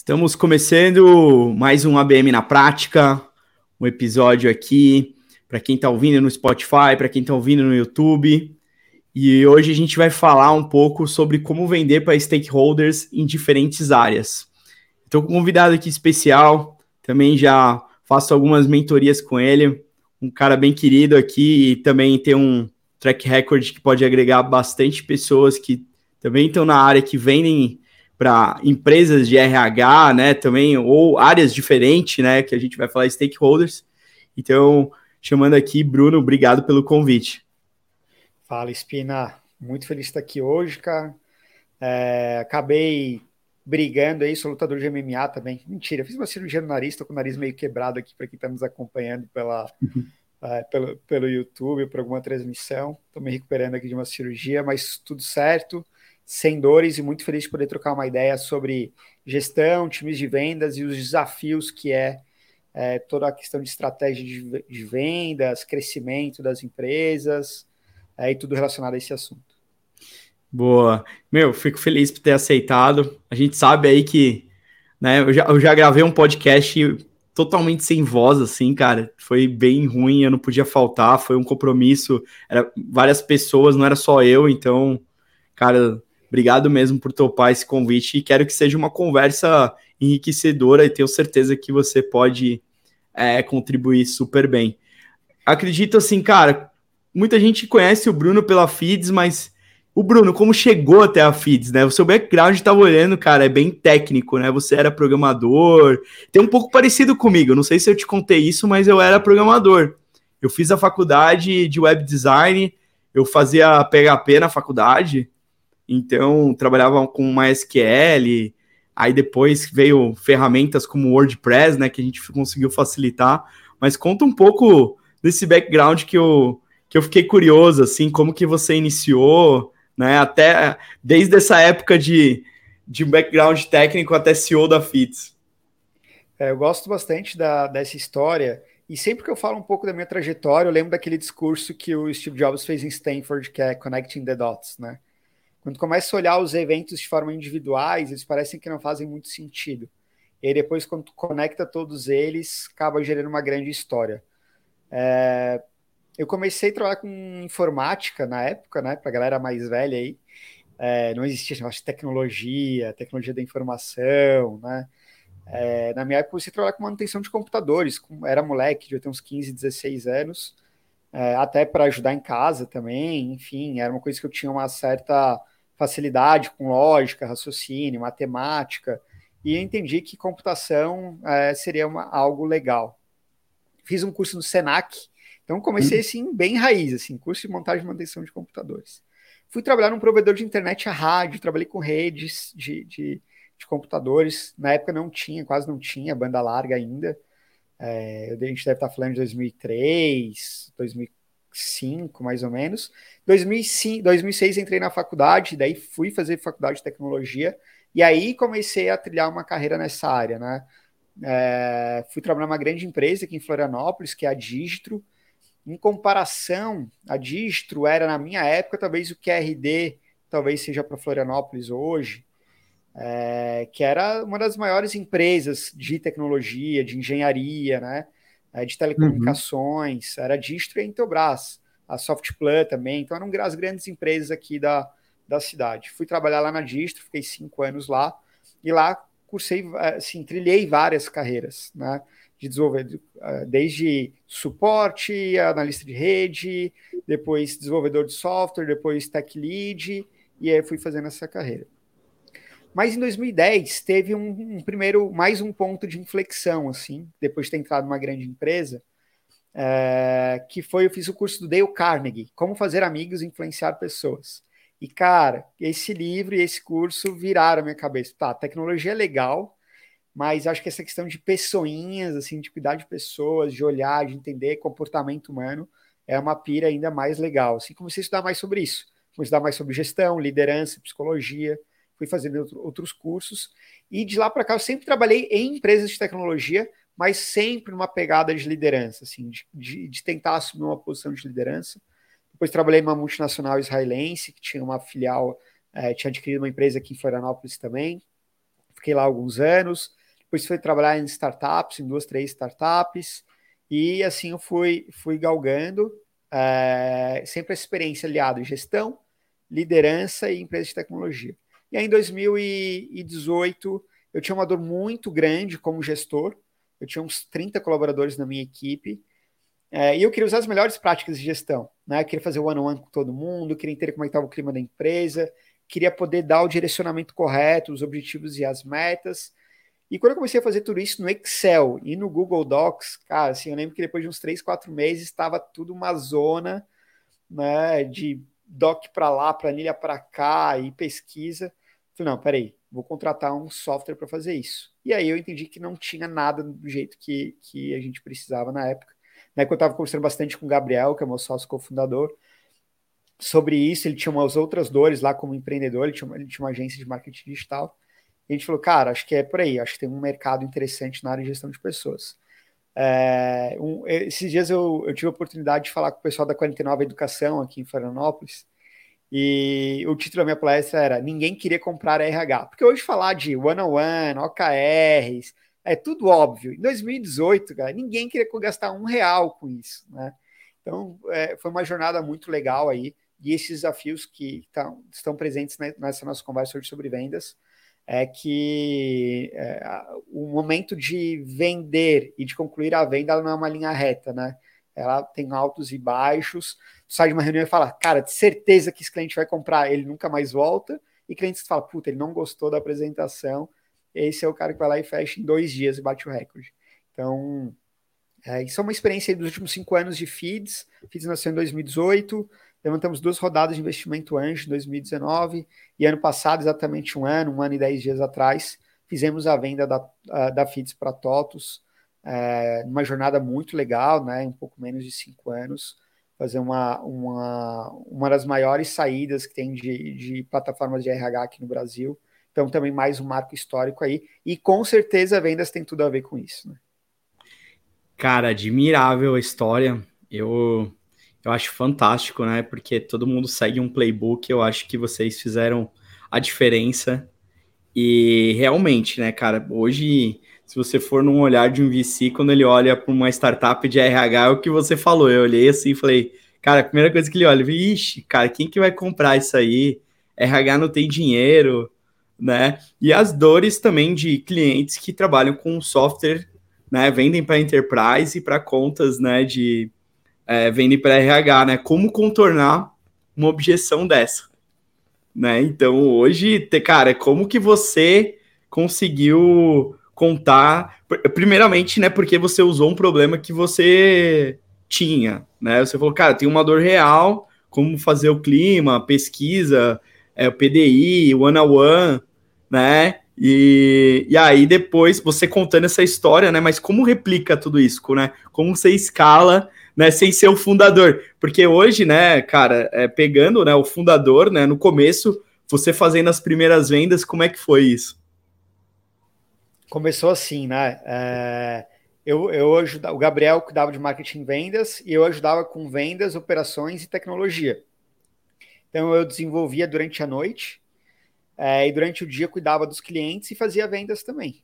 Estamos começando mais um ABM na prática, um episódio aqui para quem está ouvindo no Spotify, para quem está ouvindo no YouTube. E hoje a gente vai falar um pouco sobre como vender para stakeholders em diferentes áreas. Estou com um convidado aqui especial, também já faço algumas mentorias com ele, um cara bem querido aqui e também tem um track record que pode agregar bastante pessoas que também estão na área que vendem para empresas de RH, né, também, ou áreas diferentes, né, que a gente vai falar stakeholders. Então, chamando aqui, Bruno, obrigado pelo convite. Fala, Espina. Muito feliz de estar aqui hoje, cara. É, acabei brigando aí, sou lutador de MMA também. Mentira, fiz uma cirurgia no nariz, tô com o nariz meio quebrado aqui para quem está nos acompanhando pela, é, pelo, pelo YouTube, por alguma transmissão. Estou me recuperando aqui de uma cirurgia, mas tudo certo sem dores e muito feliz de poder trocar uma ideia sobre gestão, times de vendas e os desafios que é, é toda a questão de estratégia de, de vendas, crescimento das empresas é, e tudo relacionado a esse assunto. Boa. Meu, fico feliz por ter aceitado. A gente sabe aí que né, eu, já, eu já gravei um podcast totalmente sem voz, assim, cara. Foi bem ruim, eu não podia faltar, foi um compromisso. Era várias pessoas, não era só eu, então, cara, Obrigado mesmo por topar esse convite e quero que seja uma conversa enriquecedora e tenho certeza que você pode é, contribuir super bem. Acredito assim, cara, muita gente conhece o Bruno pela Feeds, mas o Bruno, como chegou até a Feeds, né? O seu background estava olhando, cara, é bem técnico, né? Você era programador, tem um pouco parecido comigo. Não sei se eu te contei isso, mas eu era programador. Eu fiz a faculdade de web design, eu fazia PHP na faculdade, então, trabalhava com MySQL, aí depois veio ferramentas como WordPress, né, que a gente conseguiu facilitar. Mas conta um pouco desse background que eu, que eu fiquei curioso, assim, como que você iniciou, né, até desde essa época de, de background técnico até CEO da FITS. É, eu gosto bastante da, dessa história, e sempre que eu falo um pouco da minha trajetória, eu lembro daquele discurso que o Steve Jobs fez em Stanford, que é Connecting the Dots, né? Quando começa a olhar os eventos de forma individuais, eles parecem que não fazem muito sentido. E aí depois, quando conecta todos eles, acaba gerando uma grande história. É... Eu comecei a trabalhar com informática na época, né? Para galera mais velha aí. É, não existia negócio de tecnologia, tecnologia da informação, né? É, na minha época, eu comecei a trabalhar com manutenção de computadores. Com, era moleque, devia ter uns 15, 16 anos. É, até para ajudar em casa também, enfim, era uma coisa que eu tinha uma certa facilidade com lógica, raciocínio, matemática, e entendi que computação é, seria uma, algo legal. Fiz um curso no Senac, então comecei assim bem raiz, assim, curso de montagem e manutenção de computadores. Fui trabalhar num provedor de internet a rádio, trabalhei com redes de, de, de computadores. Na época não tinha, quase não tinha banda larga ainda. É, a gente deve estar falando de 2003, 2004 2005, mais ou menos. 2005, 2006 entrei na faculdade, daí fui fazer faculdade de tecnologia e aí comecei a trilhar uma carreira nessa área, né? É, fui trabalhar numa grande empresa aqui em Florianópolis, que é a Digitro. Em comparação, a Digitro era na minha época talvez o QRD talvez seja para Florianópolis hoje, é, que era uma das maiores empresas de tecnologia, de engenharia, né? É, de telecomunicações, uhum. era Distro e a Intelbras, a Softplan também, então eram as grandes empresas aqui da, da cidade. Fui trabalhar lá na Distro, fiquei cinco anos lá, e lá cursei, assim, trilhei várias carreiras, né, de desenvolvedor, desde suporte, analista de rede, depois desenvolvedor de software, depois tech lead, e aí fui fazendo essa carreira. Mas em 2010 teve um, um, primeiro, mais um ponto de inflexão, assim, depois de ter entrado numa grande empresa, é, que foi, eu fiz o curso do Dale Carnegie, Como Fazer Amigos e Influenciar Pessoas. E, cara, esse livro e esse curso viraram a minha cabeça. Tá, tecnologia é legal, mas acho que essa questão de pessoinhas, assim, de cuidar de pessoas, de olhar, de entender comportamento humano, é uma pira ainda mais legal. Assim, comecei a estudar mais sobre isso. Comecei a estudar mais sobre gestão, liderança, psicologia, fui fazendo outros cursos, e de lá para cá eu sempre trabalhei em empresas de tecnologia, mas sempre numa pegada de liderança, assim, de, de, de tentar assumir uma posição de liderança. Depois trabalhei numa multinacional israelense, que tinha uma filial, é, tinha adquirido uma empresa aqui em Florianópolis também. fiquei lá alguns anos, depois fui trabalhar em startups, em duas, três startups, e assim eu fui, fui galgando, é, sempre essa experiência aliada em gestão, liderança e empresa de tecnologia. E aí em 2018 eu tinha uma dor muito grande como gestor, eu tinha uns 30 colaboradores na minha equipe, é, e eu queria usar as melhores práticas de gestão, né? Eu queria fazer one-on-one -on -one com todo mundo, queria entender como é estava o clima da empresa, queria poder dar o direcionamento correto, os objetivos e as metas. E quando eu comecei a fazer tudo isso no Excel e no Google Docs, cara, assim, eu lembro que depois de uns três, quatro meses estava tudo uma zona, né, de doc para lá, planilha para cá e pesquisa. Falei, não, peraí, vou contratar um software para fazer isso. E aí eu entendi que não tinha nada do jeito que, que a gente precisava na época. Né, que eu estava conversando bastante com o Gabriel, que é meu sócio cofundador, sobre isso. Ele tinha umas outras dores lá como empreendedor, ele tinha, uma, ele tinha uma agência de marketing digital. E a gente falou, cara, acho que é por aí, acho que tem um mercado interessante na área de gestão de pessoas. É, um, esses dias eu, eu tive a oportunidade de falar com o pessoal da 49 Educação aqui em Florianópolis, e o título da minha palestra era Ninguém queria comprar RH. Porque hoje falar de one-on-one, OKRs, é tudo óbvio. Em 2018, cara, ninguém queria gastar um real com isso, né? Então, é, foi uma jornada muito legal aí. E esses desafios que tão, estão presentes nessa nossa conversa hoje sobre vendas é que é, o momento de vender e de concluir a venda não é uma linha reta, né? Ela tem altos e baixos. Tu sai de uma reunião e fala, cara, de certeza que esse cliente vai comprar, ele nunca mais volta. E clientes que falam, puta, ele não gostou da apresentação. Esse é o cara que vai lá e fecha em dois dias e bate o recorde. Então, é, isso é uma experiência dos últimos cinco anos de feeds. Feeds nasceu em 2018. Levantamos duas rodadas de investimento anjo em 2019 e ano passado, exatamente um ano, um ano e dez dias atrás, fizemos a venda da, da Feeds para TOTUS, é, uma jornada muito legal, né, um pouco menos de cinco anos, fazer uma, uma, uma das maiores saídas que tem de, de plataformas de RH aqui no Brasil. Então, também mais um marco histórico aí. E com certeza vendas tem tudo a ver com isso. Né? Cara, admirável a história. Eu eu acho fantástico, né? Porque todo mundo segue um playbook. Eu acho que vocês fizeram a diferença. E realmente, né, cara, hoje, se você for num olhar de um VC, quando ele olha para uma startup de RH, é o que você falou. Eu olhei assim e falei, cara, a primeira coisa que ele olha, ixi, cara, quem que vai comprar isso aí? RH não tem dinheiro, né? E as dores também de clientes que trabalham com software, né? Vendem para enterprise e para contas, né? De é, vendem para RH, né? Como contornar uma objeção dessa, né? Então hoje, cara, como que você conseguiu contar? Primeiramente, né? Porque você usou um problema que você tinha, né? Você falou, cara, tem uma dor real, como fazer o clima, pesquisa, é, o PDI, o one on one, né? E, e aí depois você contando essa história, né? Mas como replica tudo isso, né? Como você escala né, sem ser o fundador. Porque hoje, né, cara, é, pegando né, o fundador, né, no começo, você fazendo as primeiras vendas, como é que foi isso? Começou assim, né? É, eu, eu ajudava, o Gabriel cuidava de marketing vendas e eu ajudava com vendas, operações e tecnologia. Então eu desenvolvia durante a noite é, e durante o dia cuidava dos clientes e fazia vendas também.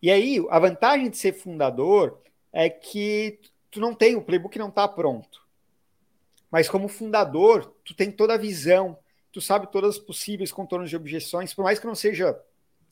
E aí, a vantagem de ser fundador é que tu não tem, o playbook não está pronto. Mas como fundador, tu tem toda a visão, tu sabe todas as possíveis contornos de objeções, por mais que não seja,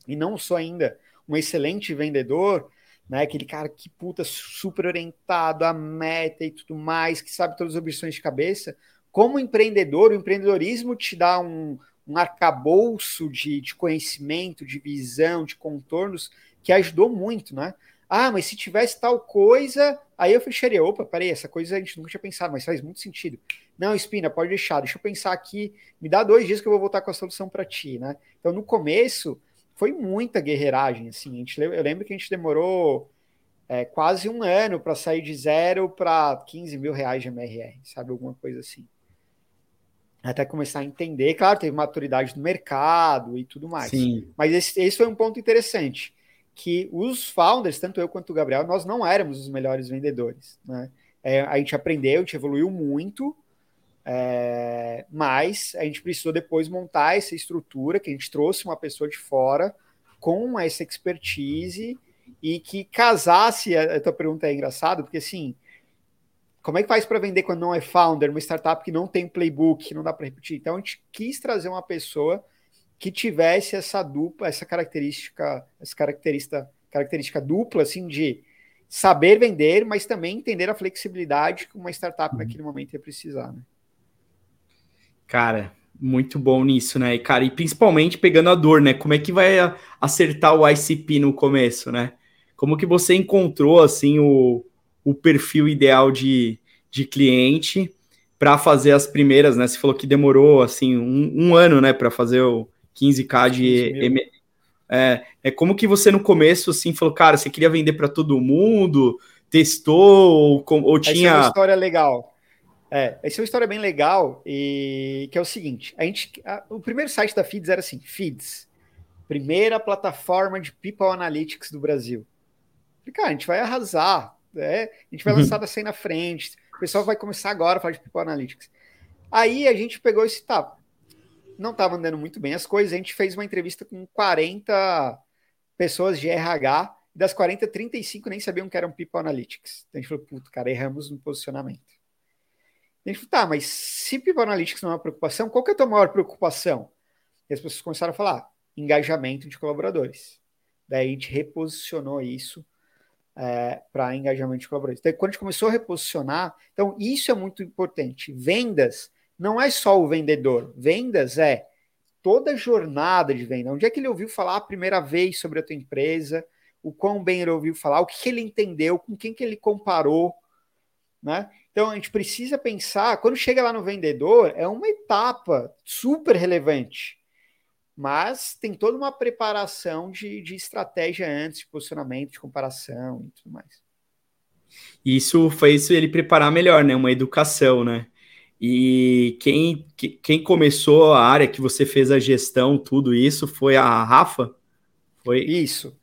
e não sou ainda um excelente vendedor, né? Aquele cara que puta super orientado à meta e tudo mais, que sabe todas as objeções de cabeça. Como empreendedor, o empreendedorismo te dá um, um arcabouço de, de conhecimento, de visão, de contornos que ajudou muito, né? Ah, mas se tivesse tal coisa, aí eu fecharia. Opa, peraí, essa coisa a gente nunca tinha pensado, mas faz muito sentido. Não, Espina, pode deixar, deixa eu pensar aqui, me dá dois dias que eu vou voltar com a solução para ti, né? Então, no começo, foi muita guerreiragem, assim. A gente, eu lembro que a gente demorou é, quase um ano para sair de zero para 15 mil reais de MRR, sabe? Alguma coisa assim. Até começar a entender. Claro, teve maturidade no mercado e tudo mais. Sim. Mas esse, esse foi um ponto interessante que os founders, tanto eu quanto o Gabriel, nós não éramos os melhores vendedores. Né? É, a gente aprendeu, a gente evoluiu muito, É, mas a gente precisou depois montar essa estrutura, que a gente trouxe uma pessoa de fora com essa expertise e que casasse. A, a tua pergunta é engraçada, porque assim, como é que faz para vender quando não é founder, uma startup que não tem playbook, que não dá para repetir? Então a gente quis trazer uma pessoa que tivesse essa dupla, essa característica, essa característica, característica dupla, assim, de saber vender, mas também entender a flexibilidade que uma startup uhum. naquele momento ia precisar, né? Cara, muito bom nisso, né? E, cara, e principalmente pegando a dor, né? Como é que vai acertar o ICP no começo, né? Como que você encontrou, assim, o, o perfil ideal de, de cliente para fazer as primeiras, né? Você falou que demorou, assim, um, um ano, né? Para fazer o 15K de... É, é como que você no começo, assim, falou, cara, você queria vender para todo mundo, testou, ou, ou tinha... Essa é uma história legal. É, essa é uma história bem legal, e que é o seguinte: a gente, a, o primeiro site da Feeds era assim, Feeds, primeira plataforma de People Analytics do Brasil. Falei, cara, a gente vai arrasar, né? a gente vai uhum. lançar da cena na frente, o pessoal vai começar agora a falar de People Analytics. Aí a gente pegou esse tá, não estava andando muito bem as coisas, a gente fez uma entrevista com 40 pessoas de RH, das 40, 35 nem sabiam que eram People Analytics. Então a gente falou, puto, cara, erramos no posicionamento. A gente falou, tá, mas se People Analytics não é uma preocupação, qual que é a tua maior preocupação? E as pessoas começaram a falar, engajamento de colaboradores. Daí a gente reposicionou isso é, para engajamento de colaboradores. Então, quando a gente começou a reposicionar, então isso é muito importante. Vendas não é só o vendedor. Vendas é toda a jornada de venda. Onde é que ele ouviu falar a primeira vez sobre a tua empresa? O quão bem ele ouviu falar? O que ele entendeu? Com quem que ele comparou? Né? Então a gente precisa pensar, quando chega lá no vendedor, é uma etapa super relevante. Mas tem toda uma preparação de, de estratégia antes, de posicionamento, de comparação e tudo mais. Isso fez ele preparar melhor, né? Uma educação, né? E quem, quem começou a área que você fez a gestão, tudo isso, foi a Rafa? Foi isso.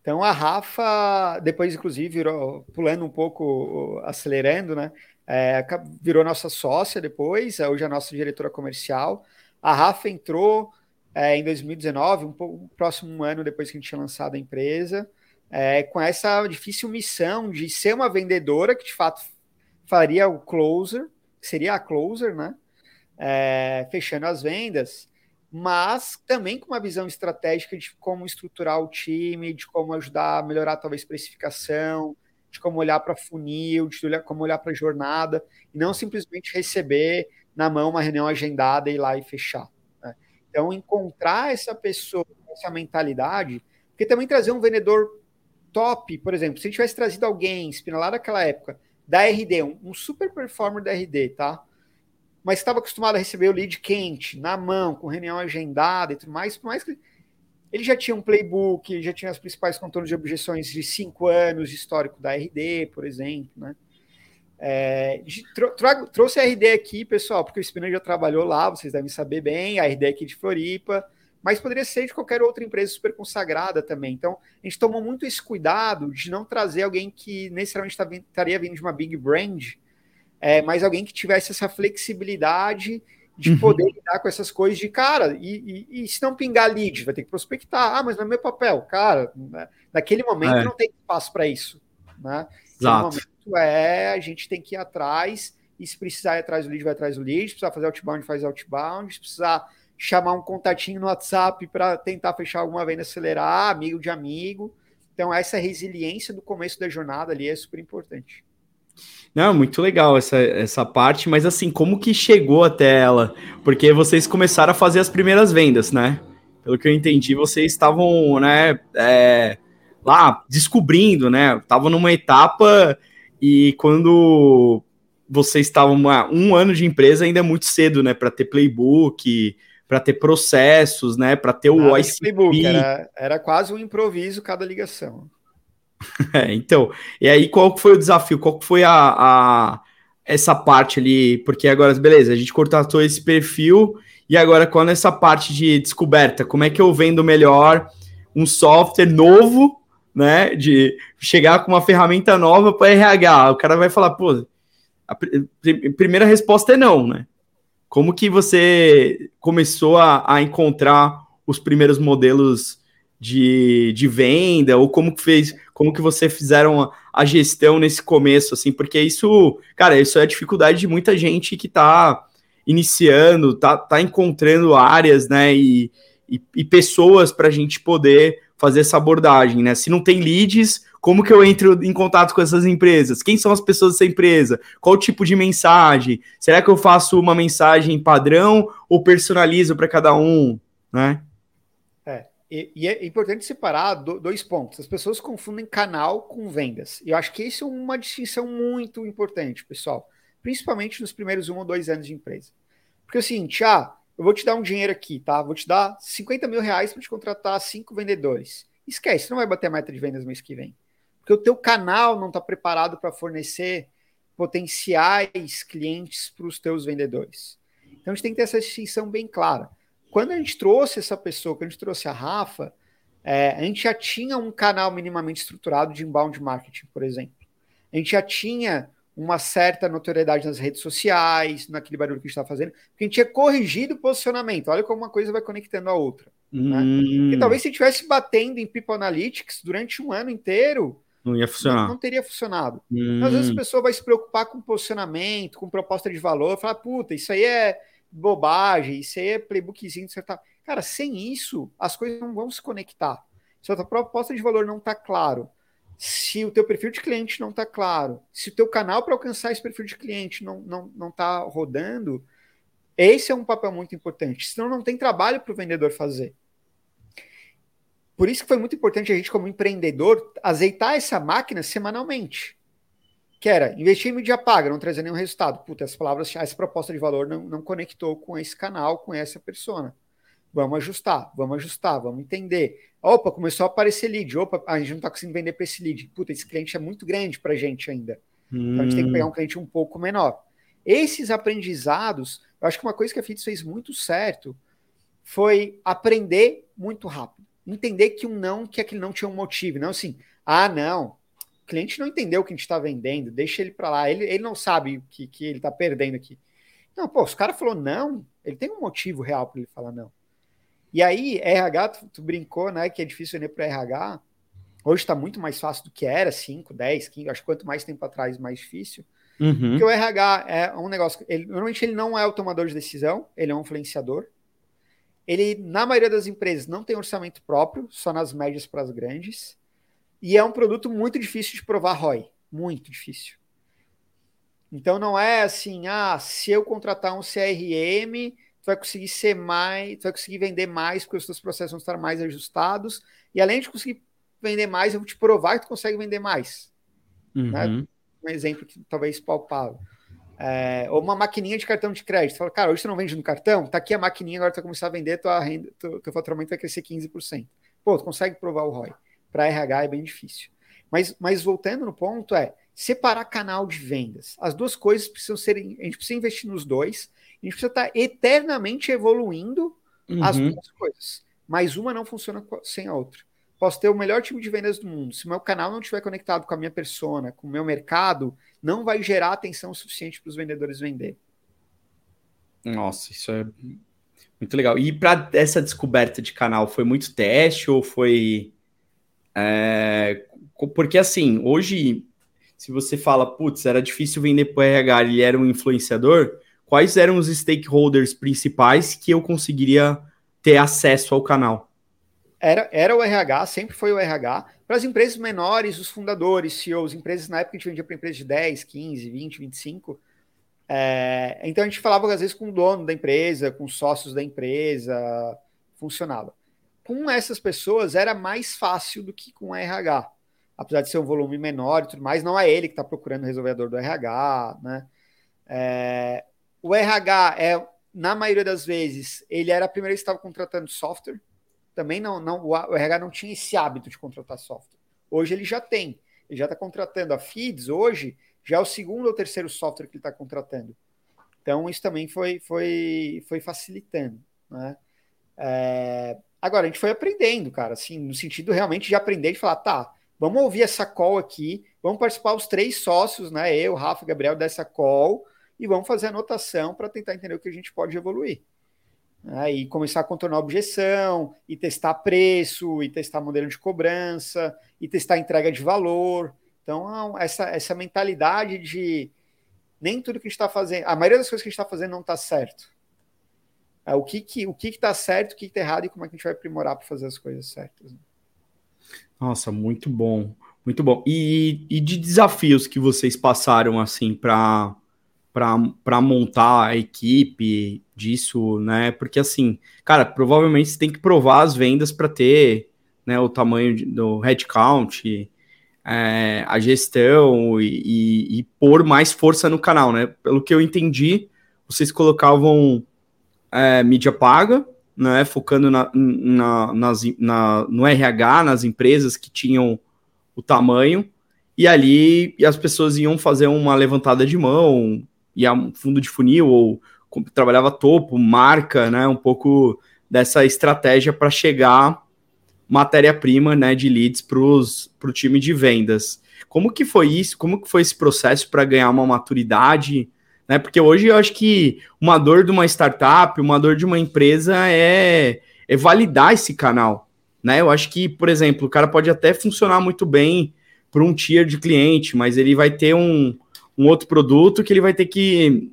Então a Rafa, depois, inclusive, virou, pulando um pouco, acelerando, né? é, virou nossa sócia depois, é hoje a nossa diretora comercial. A Rafa entrou é, em 2019, um, um próximo ano depois que a gente tinha lançado a empresa, é, com essa difícil missão de ser uma vendedora que de fato faria o closer, seria a closer, né? É, fechando as vendas, mas também com uma visão estratégica de como estruturar o time, de como ajudar a melhorar talvez precificação, de como olhar para funil, de olhar, como olhar para jornada, e não simplesmente receber na mão uma reunião agendada e ir lá e fechar. Né? Então, encontrar essa pessoa, essa mentalidade, porque também trazer um vendedor top, por exemplo, se a gente tivesse trazido alguém, lá daquela época, da RD, um, um super performer da RD, tá? Mas estava acostumado a receber o lead quente, na mão, com reunião agendada e tudo mais, por mais que ele já tinha um playbook, já tinha as principais contornos de objeções de cinco anos histórico da RD, por exemplo, né? É, trouxe a RD aqui, pessoal, porque o Spinner já trabalhou lá, vocês devem saber bem, a RD aqui de Floripa, mas poderia ser de qualquer outra empresa super consagrada também. Então, a gente tomou muito esse cuidado de não trazer alguém que necessariamente tá estaria vindo de uma big brand, é, mas alguém que tivesse essa flexibilidade de uhum. poder lidar com essas coisas de cara, e, e, e, se não pingar lead, vai ter que prospectar. Ah, mas não é meu papel. Cara, né? naquele momento é. não tem espaço para isso. Né? Exato. momento é a gente tem que ir atrás, e se precisar ir atrás do lead, vai atrás do lead, se precisar fazer outbound, faz outbound, se precisar chamar um contatinho no WhatsApp para tentar fechar alguma venda, acelerar, amigo de amigo. Então, essa resiliência do começo da jornada ali é super importante. Não, muito legal essa, essa parte, mas assim, como que chegou até ela? Porque vocês começaram a fazer as primeiras vendas, né? Pelo que eu entendi, vocês estavam, né, é, lá descobrindo, né? Estavam numa etapa e quando vocês estavam um ano de empresa ainda é muito cedo, né, para ter playbook, para ter processos, né, para ter o ICP. Playbook, era, era quase um improviso cada ligação. É, então, e aí qual foi o desafio? Qual foi a, a, essa parte ali? Porque agora, beleza, a gente contratou esse perfil e agora qual é essa parte de descoberta? Como é que eu vendo melhor um software novo, né? De chegar com uma ferramenta nova para RH? O cara vai falar, pô, a primeira resposta é não, né? Como que você começou a, a encontrar os primeiros modelos de, de venda, ou como que fez, como que você fizeram a, a, gestão nesse começo, assim, porque isso, cara, isso é a dificuldade de muita gente que está iniciando, tá, tá encontrando áreas, né, e, e, e pessoas para a gente poder fazer essa abordagem, né? Se não tem leads, como que eu entro em contato com essas empresas? Quem são as pessoas dessa empresa? Qual tipo de mensagem? Será que eu faço uma mensagem padrão ou personalizo para cada um, né? É, e, e, é importante separar dois pontos. As pessoas confundem canal com vendas. E eu acho que isso é uma distinção muito importante, pessoal. Principalmente nos primeiros um ou dois anos de empresa. Porque o seguinte, ah, eu vou te dar um dinheiro aqui, tá? Vou te dar 50 mil reais para te contratar cinco vendedores. Esquece, não vai bater a meta de vendas mês que vem. Porque o teu canal não está preparado para fornecer potenciais clientes para os teus vendedores. Então a gente tem que ter essa distinção bem clara. Quando a gente trouxe essa pessoa, quando a gente trouxe a Rafa, é, a gente já tinha um canal minimamente estruturado de inbound marketing, por exemplo. A gente já tinha uma certa notoriedade nas redes sociais, naquele barulho que a gente está fazendo, porque a gente tinha corrigido o posicionamento. Olha como uma coisa vai conectando a outra. Né? Hum. Né? talvez se estivesse batendo em People Analytics durante um ano inteiro, não ia funcionar. Não, teria funcionado. Hum. Às vezes a pessoa vai se preocupar com posicionamento, com proposta de valor, falar, puta, isso aí é bobagem, isso aí é playbookzinho, etc. Cara, sem isso, as coisas não vão se conectar. Se a tua proposta de valor não está claro, se o teu perfil de cliente não está claro, se o teu canal para alcançar esse perfil de cliente não está não, não tá rodando, esse é um papel muito importante. Senão não tem trabalho para o vendedor fazer. Por isso que foi muito importante a gente, como empreendedor, azeitar essa máquina semanalmente. Que era investir em mídia paga, não trazer nenhum resultado. Puta, as palavras, essa proposta de valor não, não conectou com esse canal, com essa persona. Vamos ajustar, vamos ajustar, vamos entender. Opa, começou a aparecer lead. Opa, a gente não está conseguindo vender para esse lead. Puta, esse cliente é muito grande para a gente ainda. Hum. Então a gente tem que pegar um cliente um pouco menor. Esses aprendizados, eu acho que uma coisa que a FITS fez muito certo foi aprender muito rápido. Entender que um não, que aquele não tinha um motivo. Não assim, ah, não, o cliente não entendeu o que a gente está vendendo, deixa ele para lá. Ele, ele não sabe que, que ele está perdendo aqui. Não, pô, os cara falou não, ele tem um motivo real para ele falar não. E aí, RH, tu, tu, brincou, né, que é difícil vender para RH. Hoje está muito mais fácil do que era, 5, 10, 15, acho que quanto mais tempo atrás, mais difícil. Uhum. Porque o RH é um negócio, ele, normalmente ele não é o tomador de decisão, ele é um influenciador. Ele, na maioria das empresas, não tem orçamento próprio, só nas médias para as grandes. E é um produto muito difícil de provar ROI, muito difícil. Então não é assim, ah, se eu contratar um CRM, vai conseguir ser mais, tu vai conseguir vender mais, porque os seus processos vão estar mais ajustados. E além de conseguir vender mais, eu vou te provar que tu consegue vender mais. Né? Uhum. Né? Um exemplo que talvez palpável. É, ou uma maquininha de cartão de crédito. Fala, cara, hoje você não vende no cartão? Tá aqui a maquininha, agora tu vai começar a vender, tua renda, teu, teu faturamento vai crescer 15%. Pô, tu consegue provar o ROI. Para RH é bem difícil. Mas, mas voltando no ponto, é separar canal de vendas. As duas coisas precisam ser. A gente precisa investir nos dois, a gente precisa estar eternamente evoluindo uhum. as duas coisas. Mas uma não funciona sem a outra. Posso ter o melhor time de vendas do mundo. Se meu canal não estiver conectado com a minha persona, com o meu mercado, não vai gerar atenção suficiente para os vendedores vender. Nossa, isso é muito legal. E para essa descoberta de canal, foi muito teste ou foi. É... Porque assim, hoje, se você fala, putz, era difícil vender para o RH, ele era um influenciador, quais eram os stakeholders principais que eu conseguiria ter acesso ao canal? Era, era o RH, sempre foi o RH. Para as empresas menores, os fundadores, CEOs, empresas na época a gente vendia para empresas de 10, 15, 20, 25. É, então a gente falava às vezes com o dono da empresa, com os sócios da empresa, funcionava. Com essas pessoas era mais fácil do que com RH. Apesar de ser um volume menor e tudo mais, não é ele que está procurando o resolvedor do RH, né? É, o RH é, na maioria das vezes, ele era a primeira que estava contratando software. Também não, não, o RH não tinha esse hábito de contratar software. Hoje ele já tem. Ele já está contratando a Feeds, hoje já é o segundo ou terceiro software que ele está contratando. Então, isso também foi, foi, foi facilitando. Né? É... Agora, a gente foi aprendendo, cara, assim, no sentido realmente de aprender, de falar, tá, vamos ouvir essa call aqui, vamos participar os três sócios, né? Eu, Rafa, Gabriel, dessa call e vamos fazer anotação para tentar entender o que a gente pode evoluir. Né? E começar a contornar objeção, e testar preço, e testar modelo de cobrança, e testar entrega de valor. Então, essa, essa mentalidade de nem tudo que a gente está fazendo, a maioria das coisas que a gente está fazendo não está certo. É, o que que o que está certo, o que está errado e como é que a gente vai aprimorar para fazer as coisas certas. Né? Nossa, muito bom, muito bom. E, e de desafios que vocês passaram assim para para montar a equipe disso, né? Porque assim, cara, provavelmente você tem que provar as vendas para ter né, o tamanho do headcount, é, a gestão e, e, e, pôr mais força no canal, né? Pelo que eu entendi, vocês colocavam é, mídia paga, né? Focando na, na, nas, na, no RH, nas empresas que tinham o tamanho, e ali as pessoas iam fazer uma levantada de mão, ia um fundo de funil ou trabalhava topo, marca, né? Um pouco dessa estratégia para chegar matéria-prima, né, de leads para o time de vendas. Como que foi isso? Como que foi esse processo para ganhar uma maturidade? Né? Porque hoje eu acho que uma dor de uma startup, uma dor de uma empresa é, é validar esse canal. Né? Eu acho que, por exemplo, o cara pode até funcionar muito bem para um tier de cliente, mas ele vai ter um, um outro produto que ele vai ter que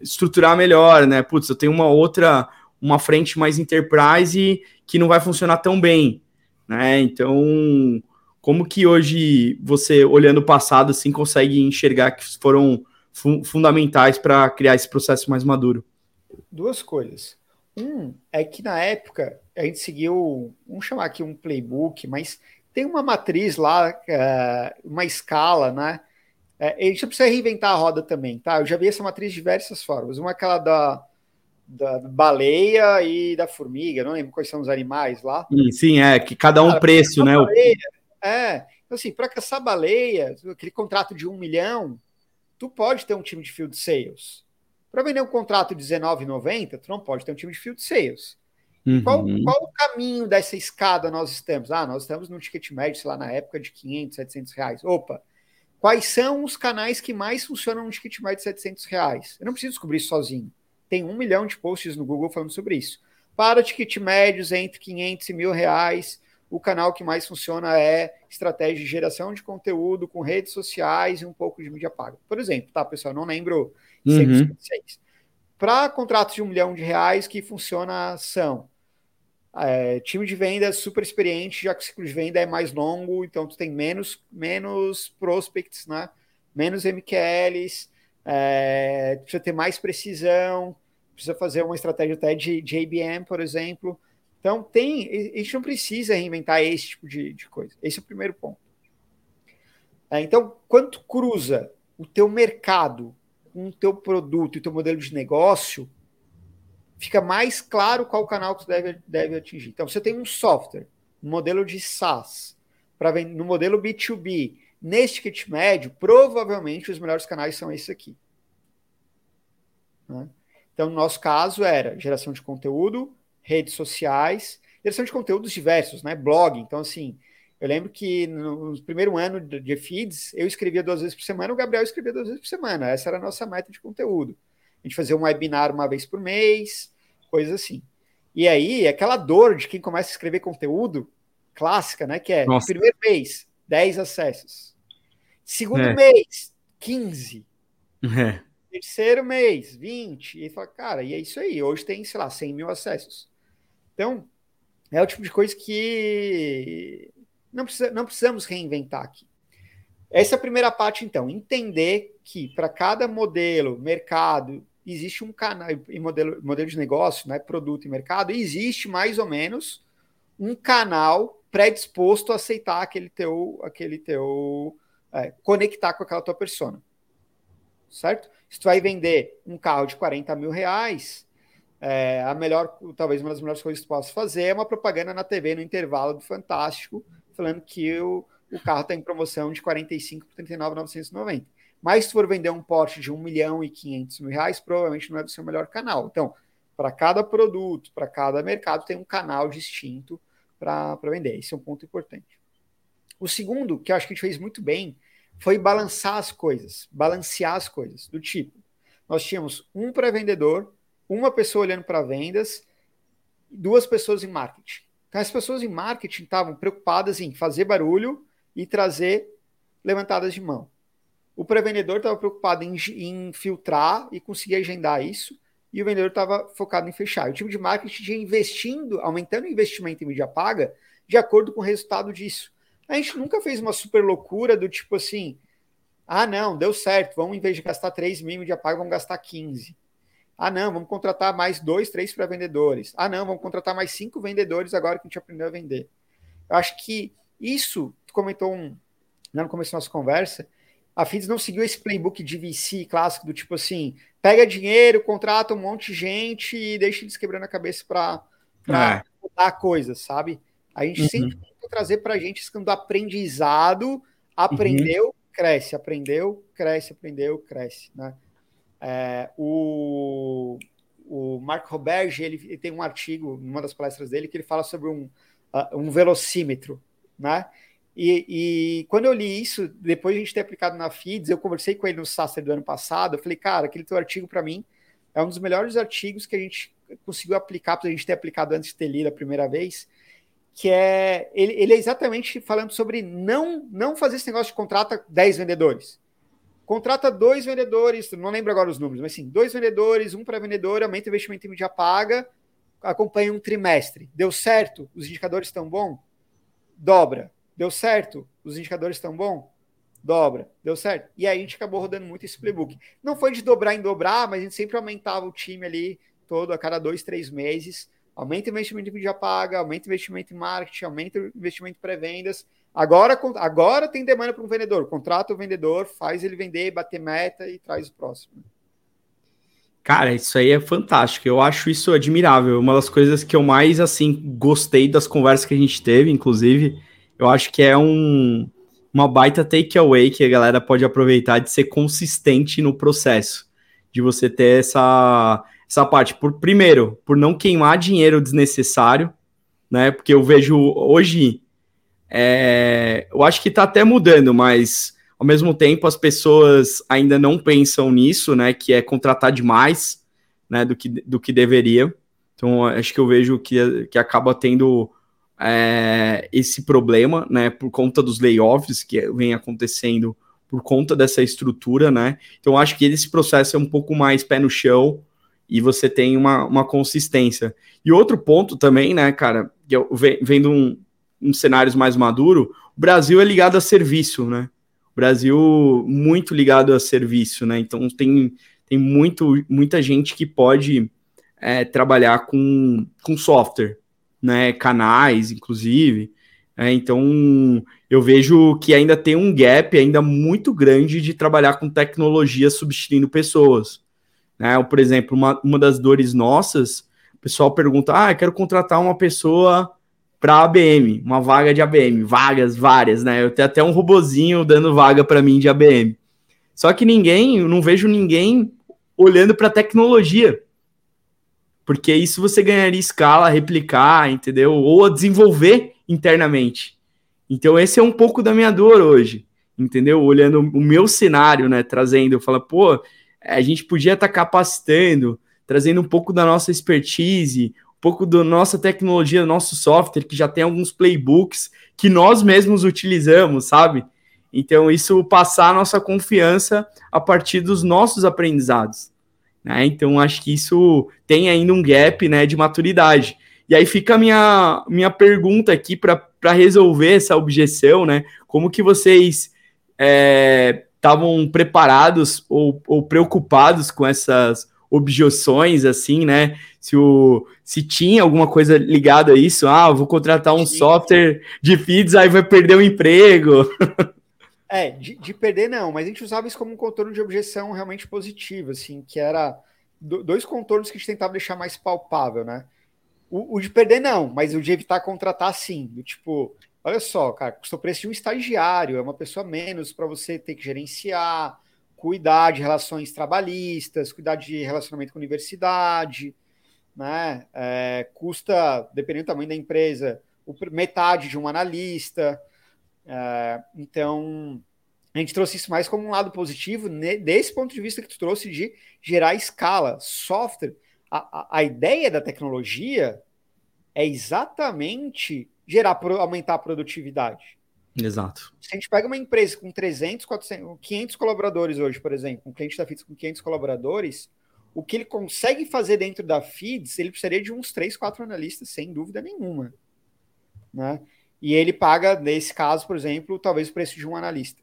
estruturar melhor, né? Putz, eu tenho uma outra, uma frente mais enterprise que não vai funcionar tão bem, né? Então, como que hoje você, olhando o passado, assim, consegue enxergar que foram fu fundamentais para criar esse processo mais maduro? Duas coisas. Um é que na época a gente seguiu, vamos chamar aqui um playbook, mas tem uma matriz lá, é, uma escala, né? É, a gente precisa reinventar a roda também, tá? Eu já vi essa matriz de diversas formas. Uma é aquela da, da baleia e da formiga, não lembro quais são os animais lá. Sim, sim é, que cada um Cara, preço, né? Baleia, é, então assim, para caçar baleia, aquele contrato de um milhão, tu pode ter um time de field sales. Para vender um contrato de R$19,90, tu não pode ter um time de field sales. Uhum. Qual, qual o caminho dessa escada nós estamos? Ah, nós estamos num ticket médio, sei lá, na época de 500, 700 reais. Opa, Quais são os canais que mais funcionam no ticket mais de 700 reais? Eu não preciso descobrir isso sozinho. Tem um milhão de posts no Google falando sobre isso. Para ticket médios entre 500 e mil reais, o canal que mais funciona é estratégia de geração de conteúdo com redes sociais e um pouco de mídia paga. Por exemplo, tá, pessoal? Não lembro uhum. Para contratos de um milhão de reais, que funciona são é, time de venda super experiente, já que o ciclo de venda é mais longo, então tu tem menos, menos prospects, né? menos MQLs, é, precisa ter mais precisão, precisa fazer uma estratégia até de, de ABM, por exemplo. Então, tem, a gente não precisa reinventar esse tipo de, de coisa. Esse é o primeiro ponto. É, então, quanto cruza o teu mercado com o teu produto e o teu modelo de negócio, fica mais claro qual canal que você deve, deve atingir. Então, você tem um software, um modelo de SaaS, para no modelo B2B, neste kit médio, provavelmente os melhores canais são esses aqui. Né? Então, no nosso caso, era geração de conteúdo, redes sociais, geração de conteúdos diversos, né? Blog. Então, assim, eu lembro que no primeiro ano de feeds, eu escrevia duas vezes por semana, o Gabriel escrevia duas vezes por semana. Essa era a nossa meta de conteúdo a gente fazia um webinar uma vez por mês, coisas assim. E aí, aquela dor de quem começa a escrever conteúdo clássica, né? Que é Nossa. primeiro mês, 10 acessos. Segundo é. mês, 15. É. Terceiro mês, 20. E fala, cara, e é isso aí. Hoje tem, sei lá, 100 mil acessos. Então, é o tipo de coisa que não, precisa, não precisamos reinventar aqui. Essa é a primeira parte, então. Entender que para cada modelo, mercado, existe um canal, e modelo, modelo de negócio, né, produto e mercado, existe mais ou menos um canal predisposto a aceitar aquele teu, aquele teu, é, conectar com aquela tua persona. Certo? Se tu vai vender um carro de 40 mil reais, é, a melhor, talvez uma das melhores coisas que tu possa fazer é uma propaganda na TV no intervalo do Fantástico, falando que o, o carro está em promoção de 45 por 39,990. Mas se for vender um Porsche de 1 milhão e 500 mil reais, provavelmente não é do seu melhor canal. Então, para cada produto, para cada mercado, tem um canal distinto para vender. Esse é um ponto importante. O segundo, que eu acho que a gente fez muito bem, foi balançar as coisas, balancear as coisas, do tipo, nós tínhamos um pré-vendedor, uma pessoa olhando para vendas, duas pessoas em marketing. Então, as pessoas em marketing estavam preocupadas em fazer barulho e trazer levantadas de mão. O pré-vendedor estava preocupado em, em, filtrar e conseguir agendar isso, e o vendedor estava focado em fechar. O time de marketing ia investindo, aumentando o investimento em mídia paga de acordo com o resultado disso. A gente nunca fez uma super loucura do tipo assim, ah, não, deu certo, vamos, em vez de gastar 3 mil em mídia paga, vamos gastar 15. Ah, não, vamos contratar mais dois, três para vendedores. Ah, não, vamos contratar mais cinco vendedores agora que a gente aprendeu a vender. Eu acho que isso, comentou um, né, no começo da nossa conversa, a FIDS não seguiu esse playbook de VC clássico do tipo assim, pega dinheiro, contrata um monte de gente e deixa eles quebrando a cabeça para é. mudar coisas, sabe? A gente uhum. sempre tem trazer para a gente esse do aprendizado, aprendeu, uhum. cresce, aprendeu, cresce, aprendeu, cresce, né? É, o, o Marco Roberge, ele, ele, tem um artigo, numa das palestras dele, que ele fala sobre um, uh, um velocímetro, né? E, e, quando eu li isso, depois de a gente ter aplicado na FIDS, eu conversei com ele no Saster do ano passado, eu falei, cara, aquele teu artigo para mim é um dos melhores artigos que a gente conseguiu aplicar, para a gente ter aplicado antes de ter lido a primeira vez, que é, ele, ele é exatamente falando sobre não, não fazer esse negócio de contrata 10 vendedores contrata dois vendedores, não lembro agora os números, mas sim, dois vendedores, um para vendedor, aumenta o investimento em mídia paga, acompanha um trimestre. Deu certo? Os indicadores estão bons? Dobra. Deu certo? Os indicadores estão bons? Dobra. Deu certo? E aí a gente acabou rodando muito esse playbook. Não foi de dobrar em dobrar, mas a gente sempre aumentava o time ali todo a cada dois, três meses. Aumenta o investimento em mídia paga, aumenta o investimento em marketing, aumenta o investimento em pré-vendas Agora, agora tem demanda para um vendedor. Contrata o vendedor, faz ele vender, bater meta e traz o próximo. Cara, isso aí é fantástico. Eu acho isso admirável. Uma das coisas que eu mais assim gostei das conversas que a gente teve, inclusive, eu acho que é um, uma baita takeaway que a galera pode aproveitar de ser consistente no processo, de você ter essa essa parte por primeiro, por não queimar dinheiro desnecessário, né? Porque eu vejo hoje é, eu acho que está até mudando, mas ao mesmo tempo as pessoas ainda não pensam nisso, né? Que é contratar demais, né? Do que, do que deveria. Então acho que eu vejo que, que acaba tendo é, esse problema, né? Por conta dos layoffs que vem acontecendo por conta dessa estrutura, né? Então acho que esse processo é um pouco mais pé no chão e você tem uma, uma consistência. E outro ponto também, né, cara, eu vendo um, em cenários mais maduro, o Brasil é ligado a serviço, né? O Brasil muito ligado a serviço, né? Então tem, tem muito, muita gente que pode é, trabalhar com, com software, né? Canais, inclusive. É, então eu vejo que ainda tem um gap ainda muito grande de trabalhar com tecnologia substituindo pessoas. Né? Por exemplo, uma, uma das dores nossas, o pessoal pergunta: ah, eu quero contratar uma pessoa para ABM, uma vaga de ABM, vagas várias, né? Eu tenho até um robozinho dando vaga para mim de ABM. Só que ninguém, eu não vejo ninguém olhando para tecnologia. Porque isso você ganharia escala, replicar, entendeu? Ou desenvolver internamente. Então esse é um pouco da minha dor hoje, entendeu? Olhando o meu cenário, né, trazendo, eu falo, pô, a gente podia estar tá capacitando, trazendo um pouco da nossa expertise, pouco da nossa tecnologia, do nosso software, que já tem alguns playbooks que nós mesmos utilizamos, sabe? Então, isso passar a nossa confiança a partir dos nossos aprendizados. Né? Então, acho que isso tem ainda um gap né, de maturidade. E aí fica a minha, minha pergunta aqui para resolver essa objeção, né? Como que vocês estavam é, preparados ou, ou preocupados com essas objeções, assim, né? Se, o, se tinha alguma coisa ligada a isso, ah, vou contratar um Sim. software de feeds, aí vai perder o emprego. É, de, de, perder não, mas a gente usava isso como um contorno de objeção realmente positivo, assim, que era do, dois contornos que a gente tentava deixar mais palpável, né? O, o, de perder não, mas o de evitar contratar sim, do tipo, olha só, cara, custa o preço de um estagiário, é uma pessoa menos para você ter que gerenciar, cuidar de relações trabalhistas, cuidar de relacionamento com a universidade, né? É, custa, dependendo do tamanho da empresa, metade de um analista. É, então, A gente trouxe isso mais como um lado positivo, desse ponto de vista que tu trouxe de gerar escala, software. A, a, a ideia da tecnologia é exatamente gerar, aumentar a produtividade. Exato. Se a gente pega uma empresa com 300, 400, 500 colaboradores hoje, por exemplo, um cliente da FIDS com 500 colaboradores, o que ele consegue fazer dentro da FIDS, ele precisaria de uns 3, 4 analistas, sem dúvida nenhuma. Né? E ele paga, nesse caso, por exemplo, talvez o preço de um analista.